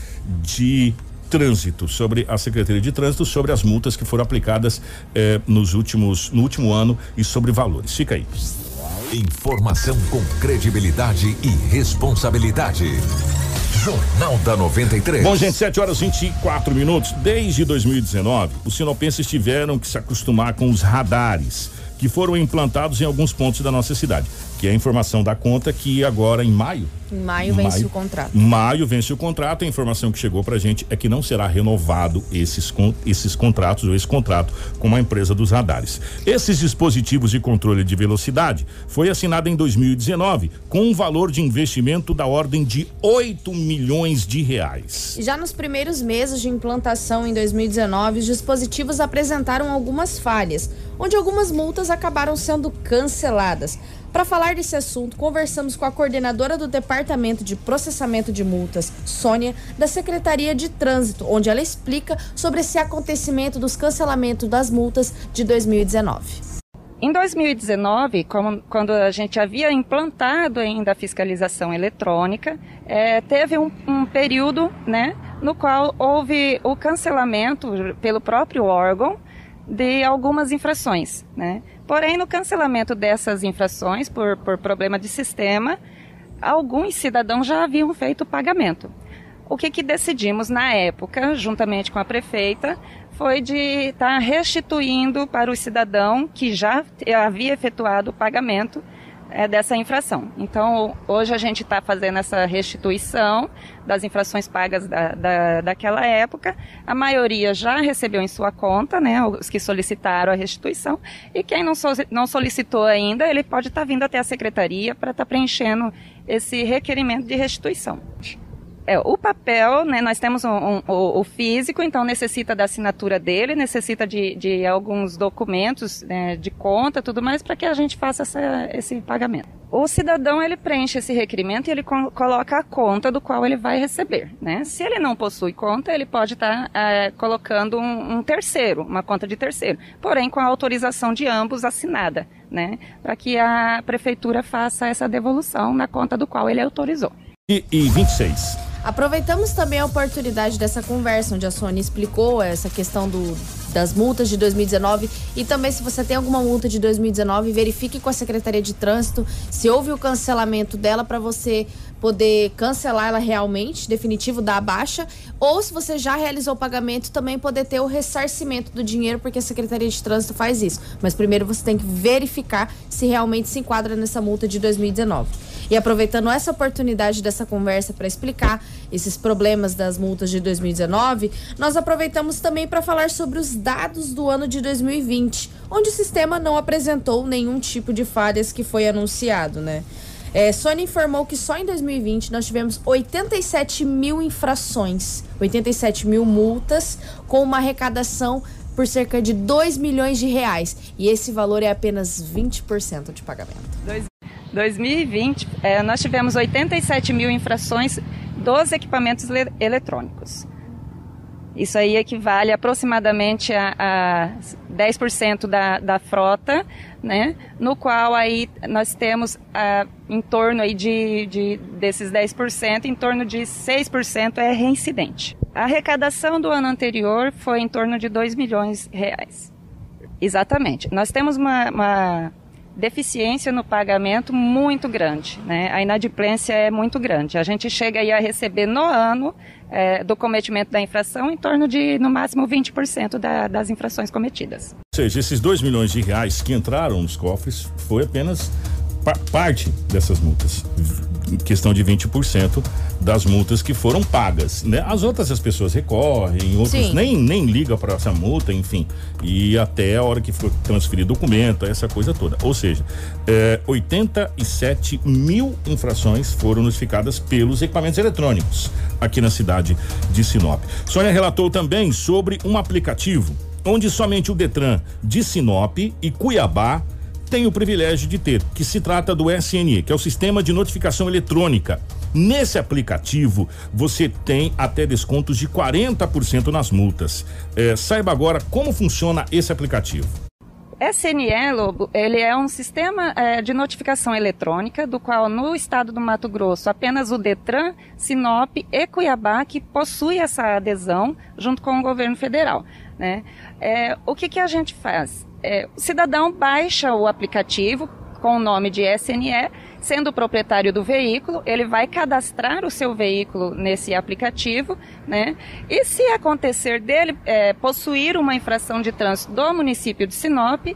de Trânsito, sobre a Secretaria de Trânsito, sobre as multas que foram aplicadas eh, nos últimos, no último ano e sobre valores. Fica aí. Informação com credibilidade e responsabilidade. Jornal da 93. Bom, gente, 7 horas 24 minutos. Desde 2019, os sinopenses tiveram que se acostumar com os radares que foram implantados em alguns pontos da nossa cidade que é a informação da conta que agora em maio. Em maio vence maio, o contrato. Maio vence o contrato. A informação que chegou pra gente é que não será renovado esses, esses contratos ou esse contrato com a empresa dos radares. Esses dispositivos de controle de velocidade foi assinado em 2019 com um valor de investimento da ordem de 8 milhões de reais. Já nos primeiros meses de implantação em 2019, os dispositivos apresentaram algumas falhas, onde algumas multas acabaram sendo canceladas. Para falar desse assunto, conversamos com a coordenadora do Departamento de Processamento de Multas, Sônia, da Secretaria de Trânsito, onde ela explica sobre esse acontecimento dos cancelamentos das multas de 2019. Em 2019, como, quando a gente havia implantado ainda a fiscalização eletrônica, é, teve um, um, período né, no qual houve o cancelamento pelo próprio órgão de algumas infrações. Né? Porém, no cancelamento dessas infrações por, por problema de sistema, alguns cidadãos já haviam feito o pagamento. O que, que decidimos na época, juntamente com a prefeita, foi de estar tá restituindo para o cidadão que já havia efetuado o pagamento é, dessa infração. Então, hoje a gente está fazendo essa restituição das infrações pagas da, da, daquela época. A maioria já recebeu em sua conta, né, os que solicitaram a restituição, e quem não, so, não solicitou ainda, ele pode estar tá vindo até a secretaria para estar tá preenchendo esse requerimento de restituição. É, o papel, né, nós temos um, um, o, o, físico, então necessita da assinatura dele, necessita de, de alguns documentos né, de conta, tudo mais, para que a gente faça essa, esse pagamento. O cidadão ele preenche esse requerimento e ele co coloca a conta do qual ele vai receber. Né? Se ele não possui conta, ele pode estar tá, é, colocando um, um terceiro, uma conta de terceiro, porém com a autorização de ambos assinada, né? para que a prefeitura faça essa devolução na conta do qual ele autorizou. E, e 26. Aproveitamos também a oportunidade dessa conversa, onde a Sônia explicou essa questão do, das multas de 2019 e também se você tem alguma multa de 2019, verifique com a Secretaria de Trânsito se houve o cancelamento dela para você poder cancelar ela realmente, definitivo, dar a baixa, ou se você já realizou o pagamento, também poder ter o ressarcimento do dinheiro, porque a Secretaria de Trânsito faz isso. Mas primeiro você tem que verificar se realmente se enquadra nessa multa de 2019. E aproveitando essa oportunidade dessa conversa para explicar esses problemas das multas de 2019, nós aproveitamos também para falar sobre os dados do ano de 2020, onde o sistema não apresentou nenhum tipo de falhas que foi anunciado, né? É, Sony informou que só em 2020 nós tivemos 87 mil infrações, 87 mil multas, com uma arrecadação por cerca de 2 milhões de reais. E esse valor é apenas 20% de pagamento. 2020, é, nós tivemos 87 mil infrações dos equipamentos eletrônicos. Isso aí equivale aproximadamente a, a 10% da, da frota, né? No qual aí nós temos a, em torno aí de, de desses 10%, em torno de 6% é reincidente. A arrecadação do ano anterior foi em torno de 2 milhões de reais. Exatamente. Nós temos uma, uma deficiência no pagamento muito grande, né? A inadimplência é muito grande. A gente chega aí a receber no ano é, do cometimento da infração em torno de, no máximo, 20% da, das infrações cometidas. Ou seja, esses 2 milhões de reais que entraram nos cofres foi apenas parte dessas multas questão de 20% das multas que foram pagas, né? As outras as pessoas recorrem, outros nem nem ligam para essa multa, enfim, e até a hora que for transferir documento, essa coisa toda. Ou seja, é, 87 mil infrações foram notificadas pelos equipamentos eletrônicos aqui na cidade de Sinop. Sônia relatou também sobre um aplicativo onde somente o Detran de Sinop e Cuiabá tem o privilégio de ter, que se trata do SNE, que é o Sistema de Notificação Eletrônica. Nesse aplicativo, você tem até descontos de 40% nas multas. É, saiba agora como funciona esse aplicativo. SNE, Lobo, ele é um sistema é, de notificação eletrônica, do qual no estado do Mato Grosso apenas o Detran, Sinop e Cuiabá que possui essa adesão junto com o governo federal. Né? É, o que, que a gente faz? É, o cidadão baixa o aplicativo com o nome de SNE, sendo o proprietário do veículo, ele vai cadastrar o seu veículo nesse aplicativo, né? E se acontecer dele é, possuir uma infração de trânsito do município de Sinop,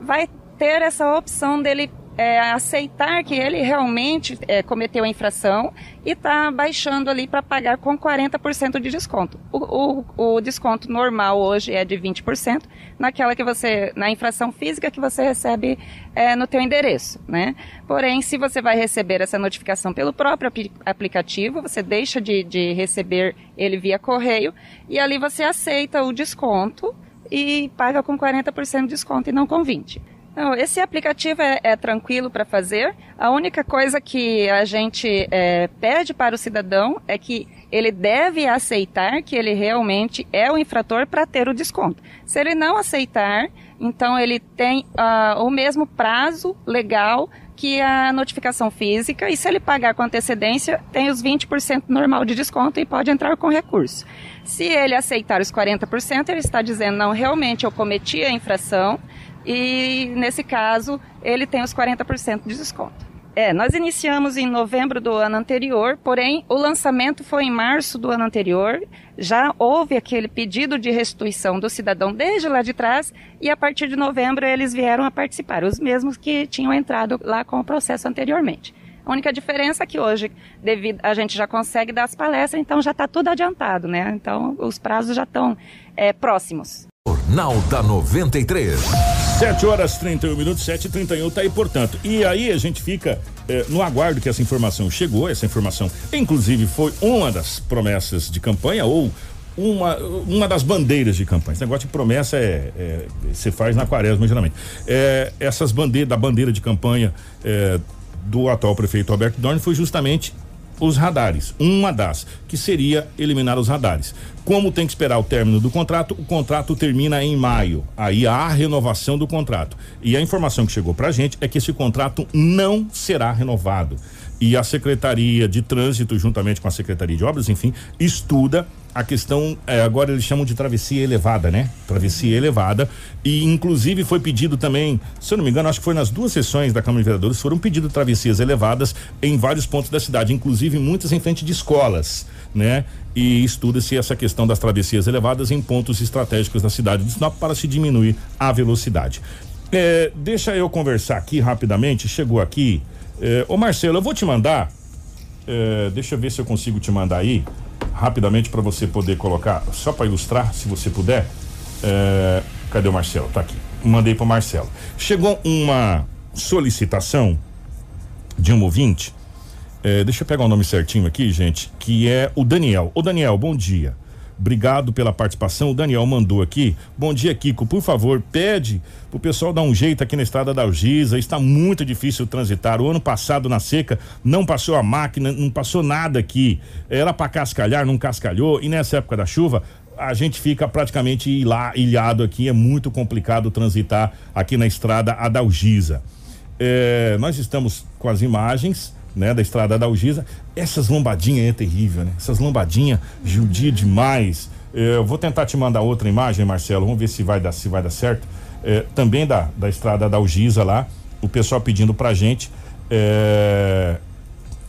vai ter essa opção dele é, aceitar que ele realmente é, cometeu a infração e está baixando ali para pagar com 40% de desconto. O, o, o, desconto normal hoje é de 20%, naquela que você, na infração física que você recebe é, no teu endereço, né? Porém, se você vai receber essa notificação pelo próprio aplicativo, você deixa de, de receber ele via correio e ali você aceita o desconto e paga com 40% de desconto e não com 20%. Não, esse aplicativo é, é tranquilo para fazer. A única coisa que a gente é, pede para o cidadão é que ele deve aceitar que ele realmente é o infrator para ter o desconto. Se ele não aceitar, então ele tem uh, o mesmo prazo legal que a notificação física e se ele pagar com antecedência, tem os 20% normal de desconto e pode entrar com recurso. Se ele aceitar os 40%, ele está dizendo, não, realmente eu cometi a infração, e nesse caso ele tem os 40% de desconto. É, nós iniciamos em novembro do ano anterior, porém o lançamento foi em março do ano anterior. Já houve aquele pedido de restituição do cidadão desde lá de trás e a partir de novembro eles vieram a participar, os mesmos que tinham entrado lá com o processo anteriormente. A única diferença é que hoje devido, a gente já consegue dar as palestras, então já está tudo adiantado, né? Então os prazos já estão é, próximos. Jornal da 93. 7 horas 31 minutos, 7 e 31 tá aí, portanto. E aí a gente fica eh, no aguardo que essa informação chegou, essa informação, inclusive, foi uma das promessas de campanha ou uma, uma das bandeiras de campanha. Esse negócio de promessa é, é você faz na quaresma geralmente. É, essas bandeiras, da bandeira de campanha é, do atual prefeito Alberto Dorn foi justamente os radares. Uma das, que seria eliminar os radares. Como tem que esperar o término do contrato, o contrato termina em maio. Aí há a renovação do contrato. E a informação que chegou pra gente é que esse contrato não será renovado. E a Secretaria de Trânsito, juntamente com a Secretaria de Obras, enfim, estuda a questão, é, agora eles chamam de travessia elevada, né? Travessia elevada. E inclusive foi pedido também, se eu não me engano, acho que foi nas duas sessões da Câmara de Vereadores, foram pedidas travessias elevadas em vários pontos da cidade, inclusive muitas em frente de escolas, né? E estuda-se essa questão das travessias elevadas em pontos estratégicos da cidade de Sinop para se diminuir a velocidade. É, deixa eu conversar aqui rapidamente, chegou aqui. É, ô Marcelo, eu vou te mandar. É, deixa eu ver se eu consigo te mandar aí rapidamente para você poder colocar, só para ilustrar, se você puder. É, cadê o Marcelo? Tá aqui. Mandei para Marcelo. Chegou uma solicitação de um ouvinte. É, deixa eu pegar o nome certinho aqui, gente, que é o Daniel. Ô Daniel, bom dia. Obrigado pela participação. O Daniel mandou aqui. Bom dia, Kiko. Por favor, pede pro pessoal dar um jeito aqui na estrada da Algiza. Está muito difícil transitar. O ano passado, na seca, não passou a máquina, não passou nada aqui. Era para cascalhar, não cascalhou. E nessa época da chuva, a gente fica praticamente ilhado aqui. É muito complicado transitar aqui na estrada Adalgisa. É, nós estamos com as imagens né, da estrada da Algiza. Essas lombadinhas é terrível, né? Essas lombadinhas judia demais. É, eu vou tentar te mandar outra imagem, Marcelo. Vamos ver se vai dar, se vai dar certo. É, também da, da estrada da Algiza lá, o pessoal pedindo pra gente. É,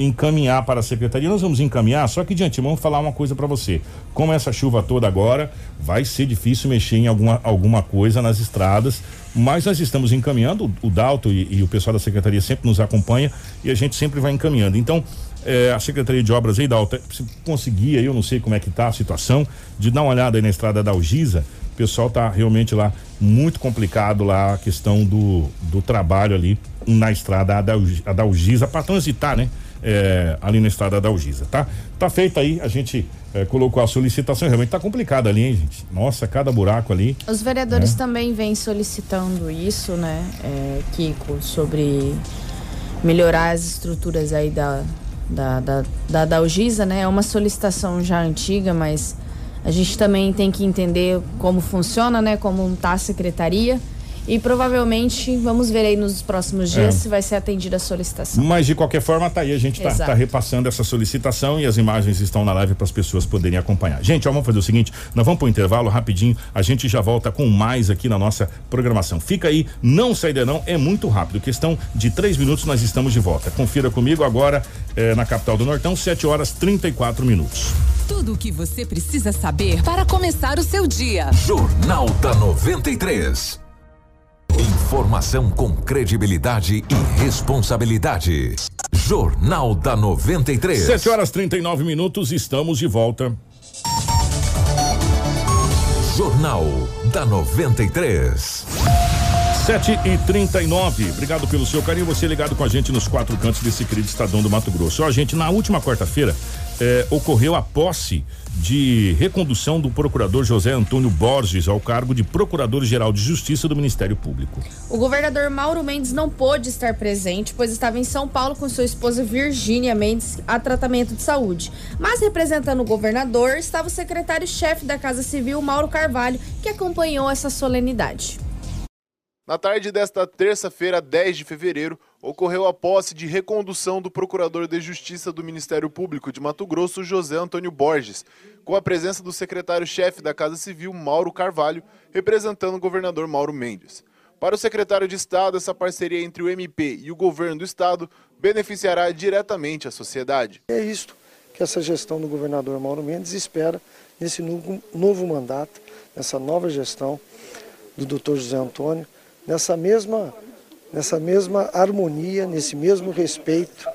encaminhar para a secretaria. Nós vamos encaminhar, só que de antemão falar uma coisa para você. Como essa chuva toda agora, vai ser difícil mexer em alguma, alguma coisa nas estradas, mas nós estamos encaminhando, o Dalto e, e o pessoal da secretaria sempre nos acompanha e a gente sempre vai encaminhando. Então, é, a Secretaria de Obras aí, Dalto, se conseguir eu não sei como é que tá a situação, de dar uma olhada aí na estrada da Algiza, o pessoal tá realmente lá muito complicado lá a questão do, do trabalho ali na estrada da Algiza para transitar, né? É, ali na estrada da Algiza, tá? Tá feita aí, a gente é, colocou a solicitação, realmente tá complicado ali, hein, gente? Nossa, cada buraco ali. Os vereadores né? também vêm solicitando isso, né, é, Kiko, sobre melhorar as estruturas aí da, da, da, da, da Algiza, né? É uma solicitação já antiga, mas a gente também tem que entender como funciona, né? Como tá a secretaria e provavelmente vamos ver aí nos próximos dias é. se vai ser atendida a solicitação. Mas de qualquer forma, tá aí, a gente tá, tá repassando essa solicitação e as imagens estão na live para as pessoas poderem acompanhar. Gente, ó, vamos fazer o seguinte: nós vamos para o intervalo rapidinho, a gente já volta com mais aqui na nossa programação. Fica aí, não sai de não, é muito rápido. Questão de três minutos, nós estamos de volta. Confira comigo agora eh, na capital do Nortão, 7 horas 34 minutos. Tudo o que você precisa saber para começar o seu dia. Jornal da 93. Informação com credibilidade e responsabilidade. Jornal da 93. 7 horas 39 minutos, estamos de volta. Jornal da 93. 7 e 39 Obrigado pelo seu carinho. Você ligado com a gente nos quatro cantos desse querido Estadão do Mato Grosso. Ó, gente, na última quarta-feira eh, ocorreu a posse de recondução do procurador José Antônio Borges ao cargo de Procurador-Geral de Justiça do Ministério Público. O governador Mauro Mendes não pôde estar presente, pois estava em São Paulo com sua esposa Virgínia Mendes a tratamento de saúde. Mas representando o governador estava o secretário-chefe da Casa Civil, Mauro Carvalho, que acompanhou essa solenidade. Na tarde desta terça-feira, 10 de fevereiro, ocorreu a posse de recondução do Procurador de Justiça do Ministério Público de Mato Grosso, José Antônio Borges, com a presença do secretário-chefe da Casa Civil, Mauro Carvalho, representando o governador Mauro Mendes. Para o secretário de Estado, essa parceria entre o MP e o governo do Estado beneficiará diretamente a sociedade. É isto que essa gestão do governador Mauro Mendes espera nesse novo, mandato, nessa nova gestão do doutor José Antônio, nessa mesma, nessa mesma harmonia, nesse mesmo respeito,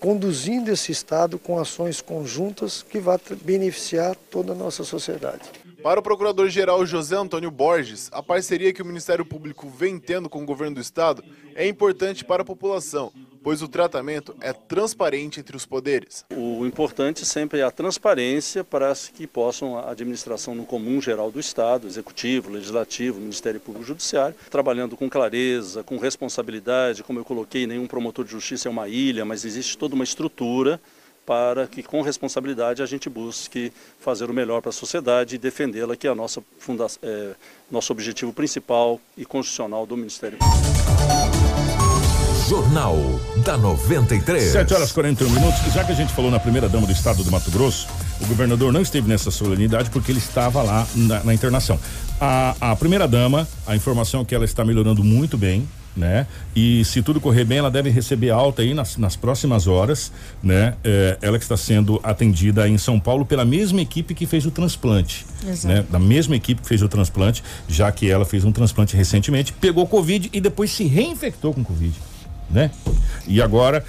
conduzindo esse Estado com ações conjuntas que vão beneficiar toda a nossa sociedade. Para o Procurador-Geral José Antônio Borges, a parceria que o Ministério Público vem tendo com o governo do Estado é importante para a população, pois o tratamento é transparente entre os poderes. O importante sempre é a transparência para que possam a administração no comum geral do Estado, executivo, legislativo, Ministério Público Judiciário, trabalhando com clareza, com responsabilidade, como eu coloquei, nenhum promotor de justiça é uma ilha, mas existe toda uma estrutura para que com responsabilidade a gente busque fazer o melhor para a sociedade e defendê-la, que é a nossa funda é, nosso objetivo principal e constitucional do Ministério Público. Jornal da 93. 7 horas 41 minutos. Já que a gente falou na primeira dama do estado do Mato Grosso, o governador não esteve nessa solenidade porque ele estava lá na, na internação. A, a primeira dama, a informação é que ela está melhorando muito bem, né? E se tudo correr bem, ela deve receber alta aí nas, nas próximas horas, né? É, ela que está sendo atendida em São Paulo pela mesma equipe que fez o transplante, Exato. né? Da mesma equipe que fez o transplante, já que ela fez um transplante recentemente, pegou Covid e depois se reinfectou com Covid né? E agora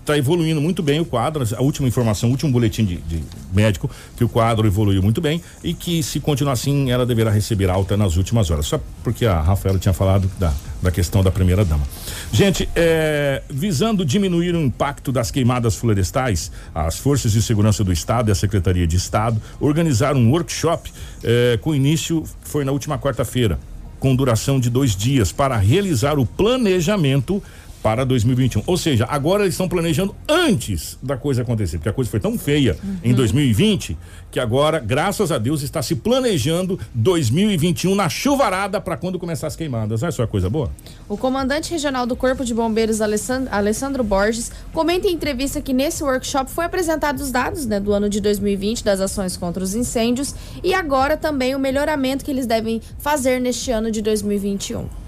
está é, evoluindo muito bem o quadro. A última informação, o último boletim de, de, médico, que o quadro evoluiu muito bem e que se continuar assim, ela deverá receber alta nas últimas horas. Só porque a Rafaela tinha falado da da questão da primeira dama. Gente, é, visando diminuir o impacto das queimadas florestais, as forças de segurança do Estado e a Secretaria de Estado organizaram um workshop é, com início foi na última quarta-feira, com duração de dois dias para realizar o planejamento para 2021. Ou seja, agora eles estão planejando antes da coisa acontecer, porque a coisa foi tão feia uhum. em 2020 que agora, graças a Deus, está se planejando 2021 na chuvarada para quando começar as queimadas. Não é só coisa boa? O comandante regional do Corpo de Bombeiros, Alessandro, Alessandro Borges, comenta em entrevista que nesse workshop foi apresentado os dados né, do ano de 2020 das ações contra os incêndios e agora também o melhoramento que eles devem fazer neste ano de 2021.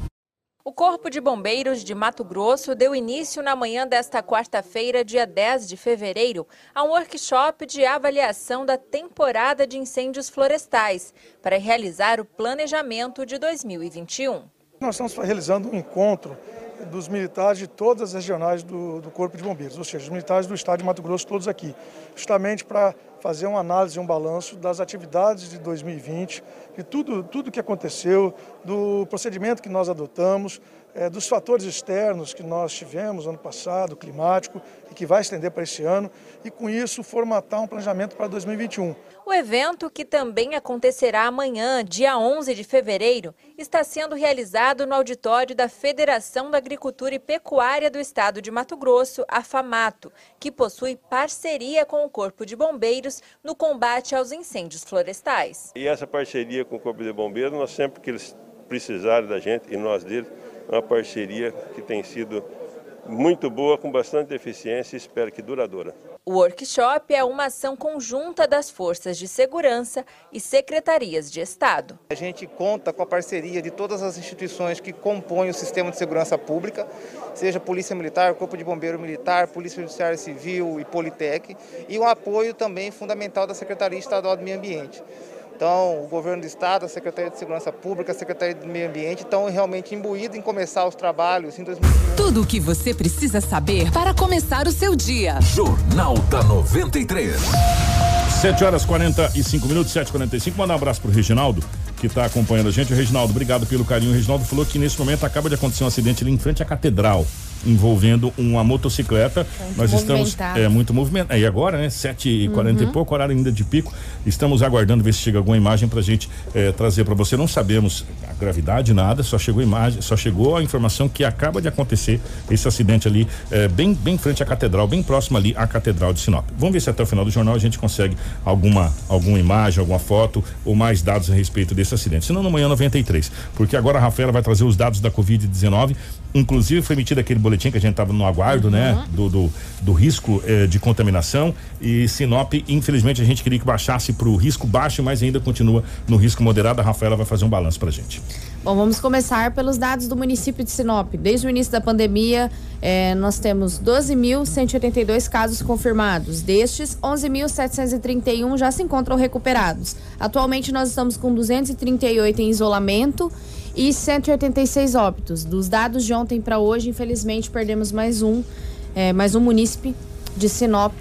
O Corpo de Bombeiros de Mato Grosso deu início na manhã desta quarta-feira, dia 10 de fevereiro, a um workshop de avaliação da temporada de incêndios florestais para realizar o planejamento de 2021. Nós estamos realizando um encontro dos militares de todas as regionais do, do Corpo de Bombeiros, ou seja, os militares do estado de Mato Grosso todos aqui, justamente para fazer uma análise, um balanço das atividades de 2020, de tudo, tudo que aconteceu, do procedimento que nós adotamos, é, dos fatores externos que nós tivemos ano passado, climático, e que vai estender para esse ano, e com isso formatar um planejamento para 2021. O evento, que também acontecerá amanhã, dia 11 de fevereiro, está sendo realizado no auditório da Federação da Agricultura e Pecuária do Estado de Mato Grosso, a FAMATO, que possui parceria com o Corpo de Bombeiros no combate aos incêndios florestais. E essa parceria com o Corpo de Bombeiros, nós sempre que eles precisarem da gente e nós deles, uma parceria que tem sido muito boa, com bastante eficiência e espero que duradoura. O workshop é uma ação conjunta das forças de segurança e secretarias de Estado. A gente conta com a parceria de todas as instituições que compõem o sistema de segurança pública, seja Polícia Militar, Corpo de Bombeiro Militar, Polícia Judiciária Civil e Politec, e o apoio também fundamental da Secretaria Estadual do Meio Ambiente. Então, o governo do estado, a Secretaria de Segurança Pública, a Secretaria do Meio Ambiente estão realmente imbuídos em começar os trabalhos em 2021. Tudo o que você precisa saber para começar o seu dia. Jornal da 93. 7 horas 45 minutos, 7h45. Mandar um abraço pro Reginaldo, que está acompanhando a gente. O Reginaldo, obrigado pelo carinho. O Reginaldo falou que nesse momento acaba de acontecer um acidente ali em frente à catedral envolvendo uma motocicleta. Muito Nós estamos é muito movimento. E agora, né? 7h40 uhum. e pouco, horário ainda de pico. Estamos aguardando ver se chega alguma imagem pra gente é, trazer para você. Não sabemos a gravidade, nada, só chegou imagem, só chegou a informação que acaba de acontecer esse acidente ali, é, bem, bem frente à catedral, bem próximo ali à catedral de Sinop. Vamos ver se até o final do jornal a gente consegue alguma, alguma imagem, alguma foto ou mais dados a respeito desse acidente. Senão no manhã 93. Porque agora a Rafaela vai trazer os dados da Covid-19. Inclusive foi emitido aquele boletim que a gente estava no aguardo, né, uhum. né? Do, do, do risco eh, de contaminação. E Sinop, infelizmente, a gente queria que baixasse para o risco baixo, mas ainda continua no risco moderado. A Rafaela vai fazer um balanço para gente. Bom, vamos começar pelos dados do município de Sinop. Desde o início da pandemia, eh, nós temos 12.182 casos confirmados. Destes, 11.731 já se encontram recuperados. Atualmente, nós estamos com 238 em isolamento e 186 óbitos. Dos dados de ontem para hoje, infelizmente, perdemos mais um, é, mais um munícipe de Sinop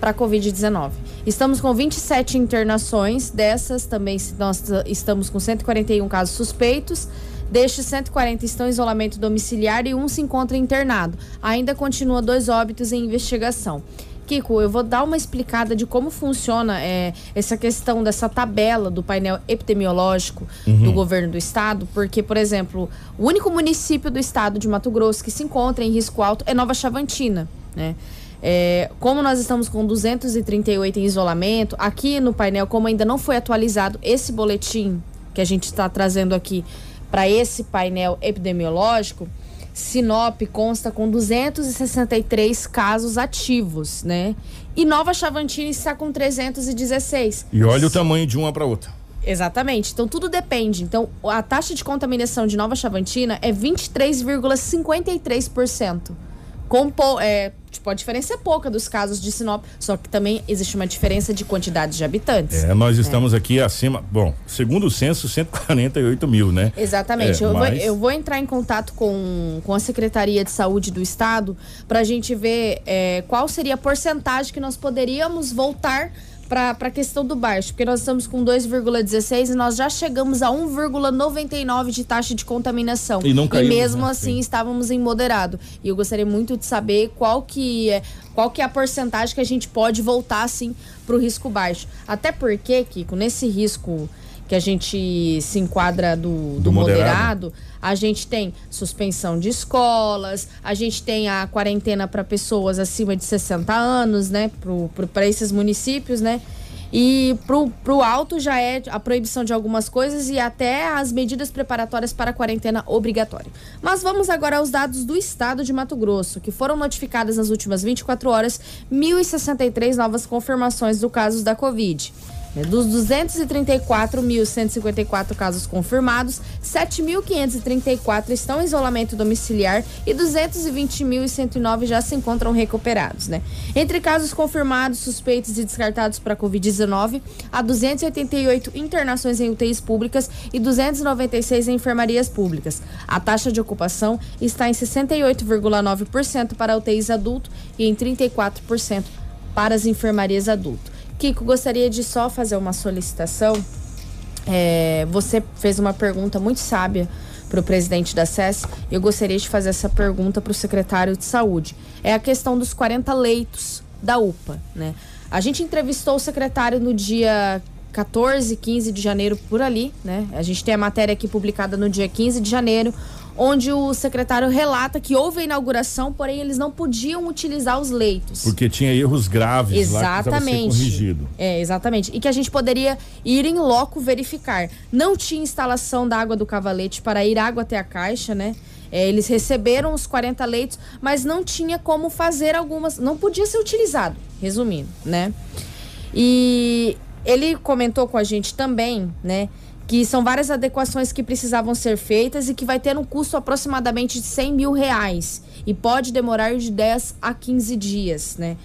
para Covid-19. Estamos com 27 internações, dessas também nós estamos com 141 casos suspeitos. Destes 140 estão em isolamento domiciliar e um se encontra internado. Ainda continua dois óbitos em investigação. Kiko, eu vou dar uma explicada de como funciona é, essa questão dessa tabela do painel epidemiológico uhum. do governo do estado, porque, por exemplo, o único município do estado de Mato Grosso que se encontra em risco alto é Nova Chavantina, né? É, como nós estamos com 238 em isolamento, aqui no painel, como ainda não foi atualizado esse boletim que a gente está trazendo aqui para esse painel epidemiológico, Sinop consta com 263 casos ativos, né? E Nova Chavantina está com 316. E olha o tamanho de uma para outra. Exatamente. Então tudo depende. Então a taxa de contaminação de Nova Chavantina é 23,53%. Com, é, tipo, a diferença é pouca dos casos de Sinop, só que também existe uma diferença de quantidade de habitantes. É, nós estamos é. aqui acima, bom, segundo o censo, 148 mil, né? Exatamente. É, eu, mas... vou, eu vou entrar em contato com, com a Secretaria de Saúde do Estado para a gente ver é, qual seria a porcentagem que nós poderíamos voltar para a questão do baixo, porque nós estamos com 2,16 e nós já chegamos a 1,99 de taxa de contaminação. E não caímos, mesmo né? assim Sim. estávamos em moderado. E eu gostaria muito de saber qual que é, qual que é a porcentagem que a gente pode voltar assim para o risco baixo. Até porque, Kiko, nesse risco que a gente se enquadra do, do, Do moderado. moderado, a gente tem suspensão de escolas, a gente tem a quarentena para pessoas acima de 60 anos, né? Para esses municípios, né? E pro, pro alto já é a proibição de algumas coisas e até as medidas preparatórias para a quarentena obrigatória. Mas vamos agora aos dados do estado de Mato Grosso, que foram notificadas nas últimas 24 horas 1.063 novas confirmações do casos da Covid. Né? Dos 234.154 casos confirmados, 7.534 estão em isolamento domiciliar e 220.109 já se encontram recuperados, né? Entre casos confirmados, suspeitos e descartados para Covid-19, há 288 internações em UTIs públicas e 296 em enfermarias públicas. A taxa de ocupação está em 68,9% para UTIs adulto e em 34% para as enfermarias adulto. Kiko, gostaria de só fazer uma solicitação. É, você fez uma pergunta muito sábia para o presidente da SES. Eu gostaria de fazer essa pergunta para o secretário de saúde. É a questão dos 40 leitos da UPA, né? A gente entrevistou o secretário no dia 14, 15 de janeiro por ali, né? A gente tem a matéria aqui publicada no dia 15 de janeiro, onde o secretário relata que houve a inauguração, porém eles não podiam utilizar os leitos. Porque tinha erros graves lá que ser Exatamente. corrigido. É, exatamente. E que a gente poderia ir em loco verificar. Não tinha instalação da água do cavalete para ir água até a caixa, né? É, eles receberam os 40 leitos, mas não tinha como fazer algumas. Não podia ser utilizado, resumindo, né? E ele comentou com a gente também, né? Que são várias adequações que precisavam ser feitas e que vai ter um custo aproximadamente de 100 mil reais. E pode demorar de 10 a 15 dias, né?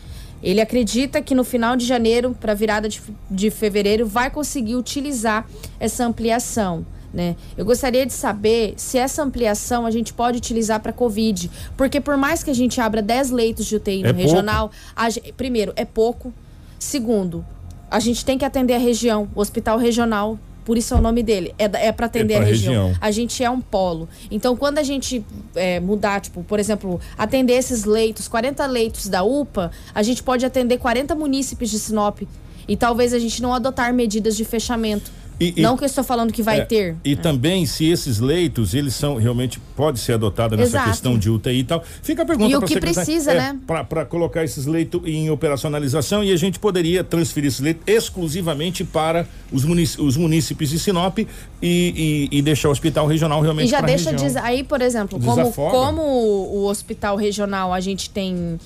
Ele acredita que no final de janeiro, para virada de, de fevereiro, vai conseguir utilizar essa ampliação. Né? Eu gostaria de saber se essa ampliação a gente pode utilizar para Covid. Porque por mais que a gente abra 10 leitos de UTI no É regional, a primeiro, é pouco. Segundo, a gente tem que atender a região, o hospital regional. Por isso é o nome dele. É, é para atender É a região. região. A gente é um polo. Então, quando a gente é, mudar, tipo, por exemplo, atender esses leitos, 40 leitos da UPA, a gente pode atender 40 munícipes de Sinop. E talvez a gente não adotar medidas de fechamento. E- e- não que eu estou falando que vai É, ter. E também se esses leitos, eles são realmente pode ser adotada nessa Exato. questão de UTI e tal. Fica a pergunta E o que precisa, é, né? Para colocar esses leitos em operacionalização e a gente poderia transferir esses leitos exclusivamente para os, munic os munícipes de Sinop e, e, e deixar o hospital regional realmente E já deixa região. aí, por exemplo, como, como o hospital regional a gente tem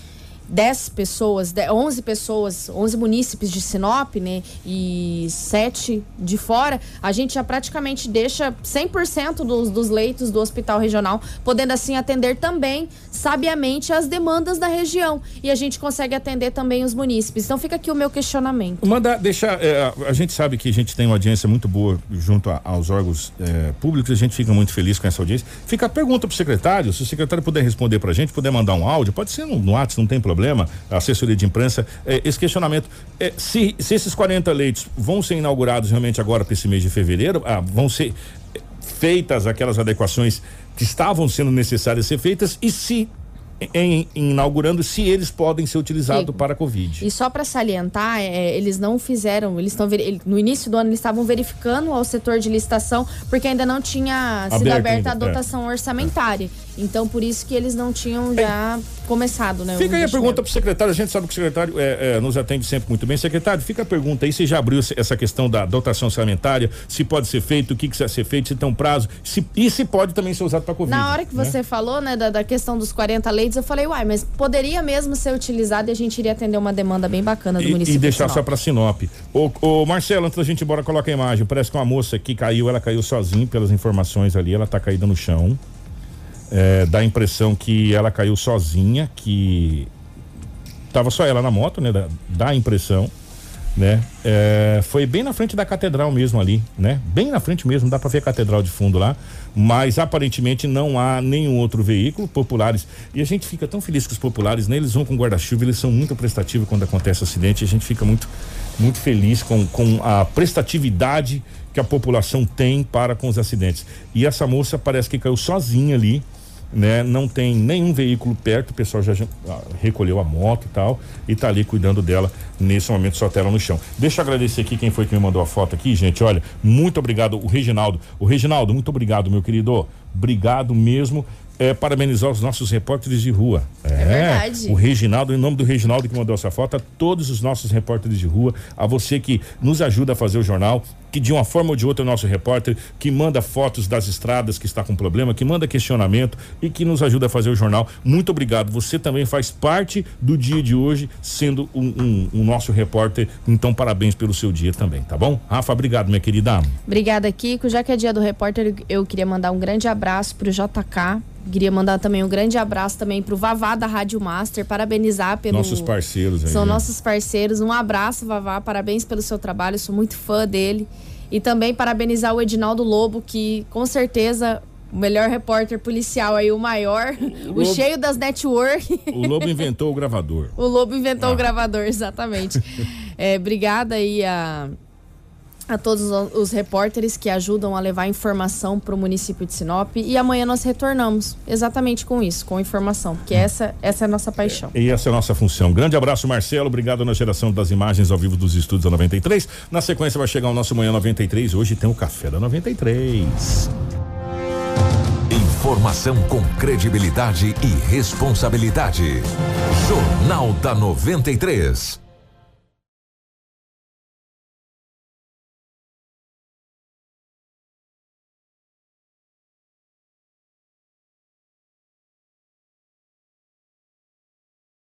10 pessoas, de- 11 pessoas, 11 munícipes de Sinop, né, e 7 de fora, a gente já praticamente deixa 100% dos, dos leitos do hospital regional, podendo assim atender também sabiamente as demandas da região. E a gente consegue atender também os munícipes. Então fica aqui o meu questionamento. Manda deixar. é, a gente sabe que a gente tem uma audiência muito boa junto a- aos órgãos é, públicos, a gente fica muito feliz com essa audiência. Fica a pergunta pro secretário, se o secretário puder responder pra gente, puder mandar um áudio, pode ser no, no WhatsApp, não tem problema, a assessoria de imprensa, é, esse questionamento. é, se, se esses 40 leitos vão ser inaugurados realmente agora para esse mês de fevereiro, ah, vão ser é, feitas aquelas adequações que estavam sendo necessárias ser feitas e se. Em, em inaugurando se eles podem ser utilizados para a Covid. E só para salientar, é, eles não fizeram, eles estão no início do ano eles estavam verificando ao setor de licitação porque ainda não tinha sido aberta a é. dotação orçamentária. Então por isso que eles não tinham já começado, né? o Fica aí a pergunta pro secretário, a gente sabe que o secretário é, é, nos atende sempre muito bem. Secretário, fica a pergunta aí, se já abriu essa questão da dotação orçamentária, se pode ser feito, o que, que vai ser feito, se tem um prazo, se, e se pode também ser usado para Covid. Na hora que né? você falou, né, da, da questão dos 40 leitos, eu falei, uai, mas poderia mesmo ser utilizado e a gente iria atender uma demanda bem bacana do E, município. e deixar de só para Sinop. Ô, ô, Marcelo, antes da gente ir embora, coloca a imagem. Parece que uma moça que caiu, ela caiu sozinha, pelas informações ali, ela tá caída no chão. É, dá a impressão que ela caiu sozinha, que tava só ela na moto, né? Dá, dá a impressão, né? É, foi bem na frente da catedral mesmo ali, né? Bem na frente mesmo, dá para ver a catedral de fundo lá, mas aparentemente não há nenhum outro veículo populares. E a gente fica tão feliz que os populares, né? Eles vão com guarda-chuva, eles são muito prestativos quando acontece acidente, a gente fica muito muito feliz com, com a prestatividade que a população tem para com os acidentes. E essa moça parece que caiu sozinha ali, né? Não tem nenhum veículo perto, o pessoal já, ah, recolheu a moto e tal e tá ali cuidando dela nesse momento, só tela no chão. Deixa eu agradecer aqui quem foi que me mandou a foto aqui, gente. Olha, muito obrigado, o Reginaldo. O Reginaldo, muito obrigado, meu querido. Obrigado mesmo é, parabenizar os nossos repórteres de rua. É, é, verdade. O Reginaldo, em nome do Reginaldo que mandou essa foto, a todos os nossos repórteres de rua, a você que nos ajuda a fazer o jornal, que de uma forma ou de outra é o nosso repórter, que manda fotos das estradas que está com problema, que manda questionamento e que nos ajuda a fazer o jornal. Muito obrigado. Você também faz parte do dia de hoje, sendo um, um, um nosso repórter. Então, parabéns pelo seu dia também, tá bom? Rafa, obrigado, minha querida. Obrigada, Kiko. Já que é dia do repórter, eu queria mandar um grande abraço pro JK, Queria mandar também um grande abraço também pro Vavá da Rádio Master, parabenizar pelo nossos parceiros aí. São nossos parceiros. Um abraço, Vavá, parabéns pelo seu trabalho, sou muito fã dele. E também parabenizar o Edinaldo Lobo, que com certeza o melhor repórter policial aí, o maior, o, Lobo, o cheio das network. O Lobo inventou o gravador. o Lobo inventou ah. o gravador, exatamente. é, obrigada aí a a todos os repórteres que ajudam a levar informação para o município de Sinop. E amanhã nós retornamos exatamente com isso, com informação, porque hum. essa, essa é a nossa paixão. E essa é a nossa função. Grande abraço, Marcelo. Obrigado na geração das imagens ao vivo dos estúdios da 93. Na sequência vai chegar o nosso Manhã 93. Hoje tem o Café da 93. Informação com credibilidade e responsabilidade. Jornal da 93.